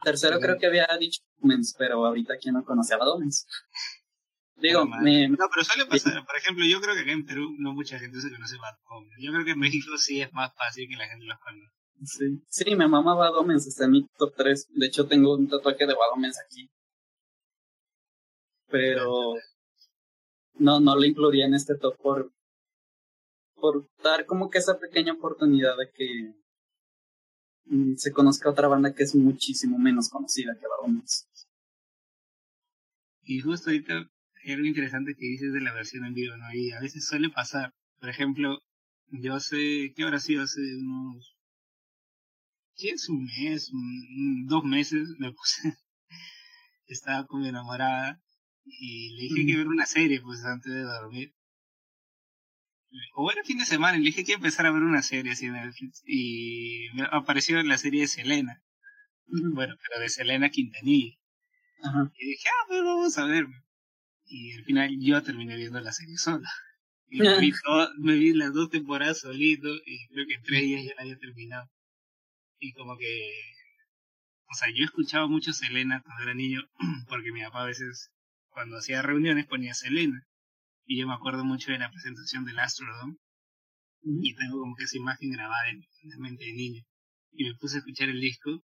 Speaker 2: Tercero creo que había dicho Domens, pero ahorita quién no conocía a Domens. Digo, me,
Speaker 1: no, pero suele pasar. Por ejemplo, yo creo que acá en Perú no mucha gente se conoce Bad Omens. Yo creo que en México sí es más fácil que la gente los conozca.
Speaker 2: Sí, sí, mi mamá Bad Omens está en mi top 3. De hecho, tengo un tatuaje de Bad Omens aquí. Pero no, no lo incluiría en este top por, por dar como que esa pequeña oportunidad de que se conozca otra banda que es muchísimo menos conocida que Bad Omens.
Speaker 1: Y justo ahorita algo interesante que dices de la versión en vivo, ¿no? Y a veces suele pasar. Por ejemplo, yo hace, ¿qué habrá sido? Hace unos, ¿qué es un mes? dos meses me puse, estaba con mi enamorada y le dije que ver una serie, pues, antes de dormir. O era fin de semana, y le dije que empezar a ver una serie así en Netflix. Y me apareció la serie de Selena. Bueno, pero de Selena Quintanilla. Y dije, ah, pues vamos a ver Y al final yo terminé viendo la serie sola. Y me vi, me vi las dos temporadas solito y creo que en tres días ya la había terminado. Y como que... O sea, yo escuchaba mucho Selena cuando era niño porque mi papá a veces cuando hacía reuniones ponía Selena. Y yo me acuerdo mucho de la presentación del Astrodome. Y tengo como que esa imagen grabada en la mente de niño. Y me puse a escuchar el disco.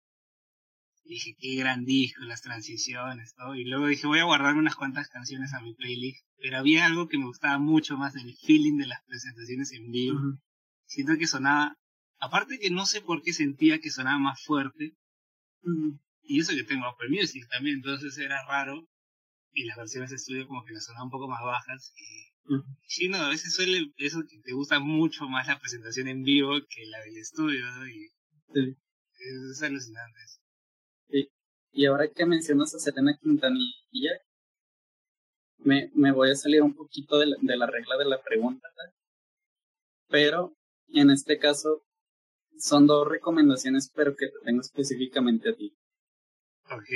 Speaker 1: Y dije, qué gran disco, las transiciones, todo. Y luego dije, voy a guardar unas cuantas canciones a mi playlist. Pero había algo que me gustaba mucho más del feeling de las presentaciones en vivo. Siento que sonaba, aparte que no sé por qué sentía que sonaba más fuerte. Y eso que tengo Apple Music también, entonces era raro y las versiones de estudio como que me sonaban un poco más bajas. Y, sí, no, a veces suele eso que te gusta mucho más la presentación en vivo que la del estudio, Y sí. es, alucinante.
Speaker 2: Sí. Y ahora que mencionas a Selena Quintanilla, me, me voy a salir un poquito de la, de la regla de la pregunta, pero en este caso son dos recomendaciones, pero que te tengo específicamente a ti.
Speaker 1: Ok.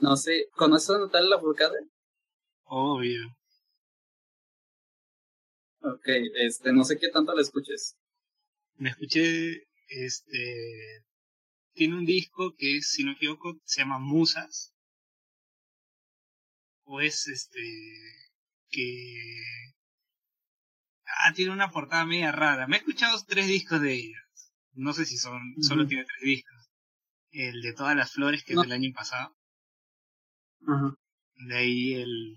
Speaker 2: No sé, ¿conoces a Natalia Lafourcade?
Speaker 1: Obvio.
Speaker 2: Ok, este, no sé qué tanto la escuches.
Speaker 1: Me escuché, este, tiene un disco que, si no me equivoco, se llama Musas. O es, este, que... Ah, tiene una portada media rara. Me he escuchado tres discos de ellas. No sé si son, solo tiene tres discos. El de todas las flores, que es del año pasado. De ahí el...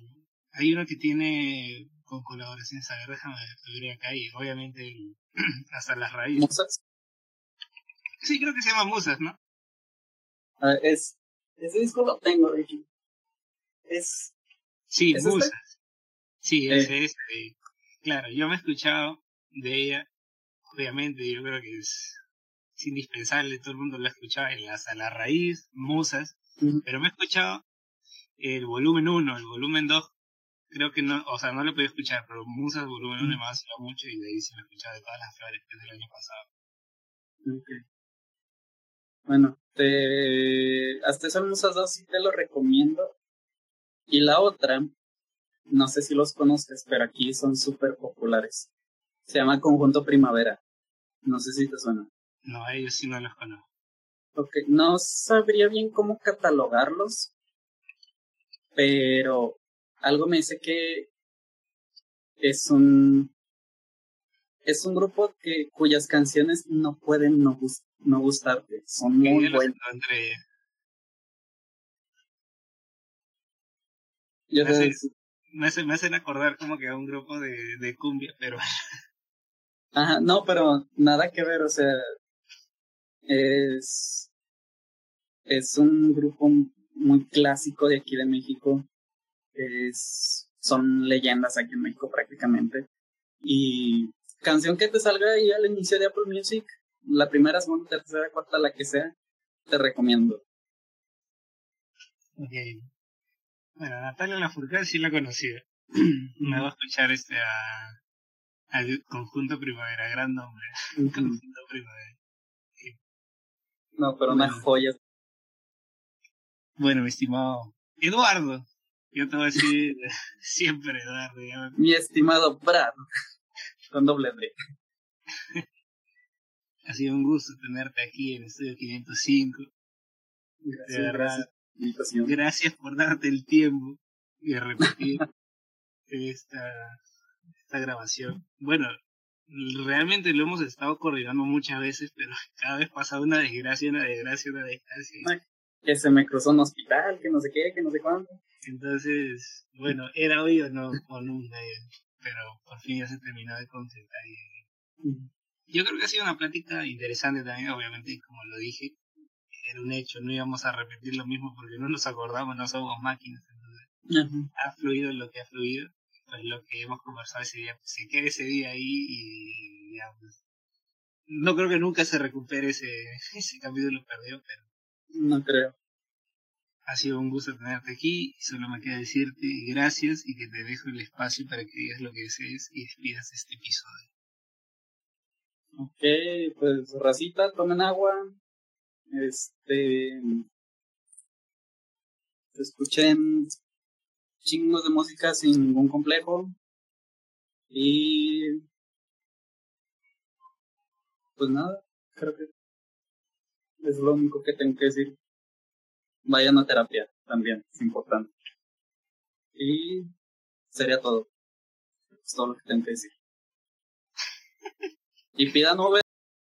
Speaker 1: Hay uno que tiene con colaboraciones, a ver, déjame ver acá y obviamente el, hasta las raíces.
Speaker 2: ¿Musas?
Speaker 1: Sí, creo que se llama Musas, ¿no?
Speaker 2: es, ese disco lo tengo, de Es...
Speaker 1: Sí, ¿es este? Musas. Sí, eh. ese es. claro, yo me he escuchado de ella, obviamente, yo creo que es, indispensable, todo el mundo lo ha escuchado en hasta la raíz, Musas, pero me he escuchado el volumen 1, el volumen 2, creo que no, o sea, no lo podía escuchar, pero Musas volumen 1 me ha mucho y de ahí se me escuchaba de todas las flores desde el año pasado.
Speaker 2: Okay. Bueno, te... hasta eso Musas 2 sí te lo recomiendo. Y la otra, no sé si los conoces, pero aquí son súper populares. Se llama Conjunto Primavera. No sé si te suena.
Speaker 1: No, ellos sí no los conozco.
Speaker 2: Ok, no sabría bien cómo catalogarlos, pero algo me dice que es un es un grupo que cuyas canciones no pueden no, no gustarte, son muy buenas.
Speaker 1: Yo me, me, hacen, me, hacen acordar como que a un grupo de, de cumbia, pero...
Speaker 2: Ajá, no, pero nada que ver, o sea, es, es un grupo muy clásico de aquí de México. Es, son leyendas aquí en México prácticamente. Y canción que te salga ahí al inicio de Apple Music, la primera, segunda, tercera, cuarta, la que sea, te recomiendo.
Speaker 1: Ok. Bueno, Natalia Lafourcade sí la conocía. Me voy a escuchar este a, al Conjunto Primavera, gran nombre. Conjunto Primavera.
Speaker 2: No, pero una joya
Speaker 1: bueno, mi estimado Eduardo, yo te voy a decir siempre Eduardo.
Speaker 2: Mi estimado Brad, con doble D.
Speaker 1: ha sido un gusto tenerte aquí en Estudio 505. Gracias, gracias, gracias por darte el tiempo y repetir esta, esta grabación. Bueno, realmente lo hemos estado coordinando muchas veces, pero cada vez pasa una desgracia, una desgracia, una desgracia
Speaker 2: que se me cruzó un hospital, que no sé qué, que no sé cuánto.
Speaker 1: Entonces, bueno, era hoy o no, o nunca, pero por fin ya se terminó de concentrar. Yo creo que ha sido una plática interesante también, obviamente, como lo dije, era un hecho, no íbamos a repetir lo mismo porque no nos acordamos, no somos máquinas, entonces ha fluido lo que ha fluido, pues lo que hemos conversado ese día, pues se queda ese día ahí y ya, pues, no creo que nunca se recupere ese, ese capítulo perdido, pero
Speaker 2: no creo.
Speaker 1: Ha sido un gusto tenerte aquí. Solo me queda decirte gracias y que te dejo el espacio para que digas lo que desees y despidas este episodio.
Speaker 2: Ok, pues racita, tomen agua. Este. Escuchen chingos de música sin ningún complejo. Y pues nada, creo que es lo único que tengo que decir. Vayan a terapia también, es importante. Y sería todo. Es todo lo que tengo que decir. Y pidan Uber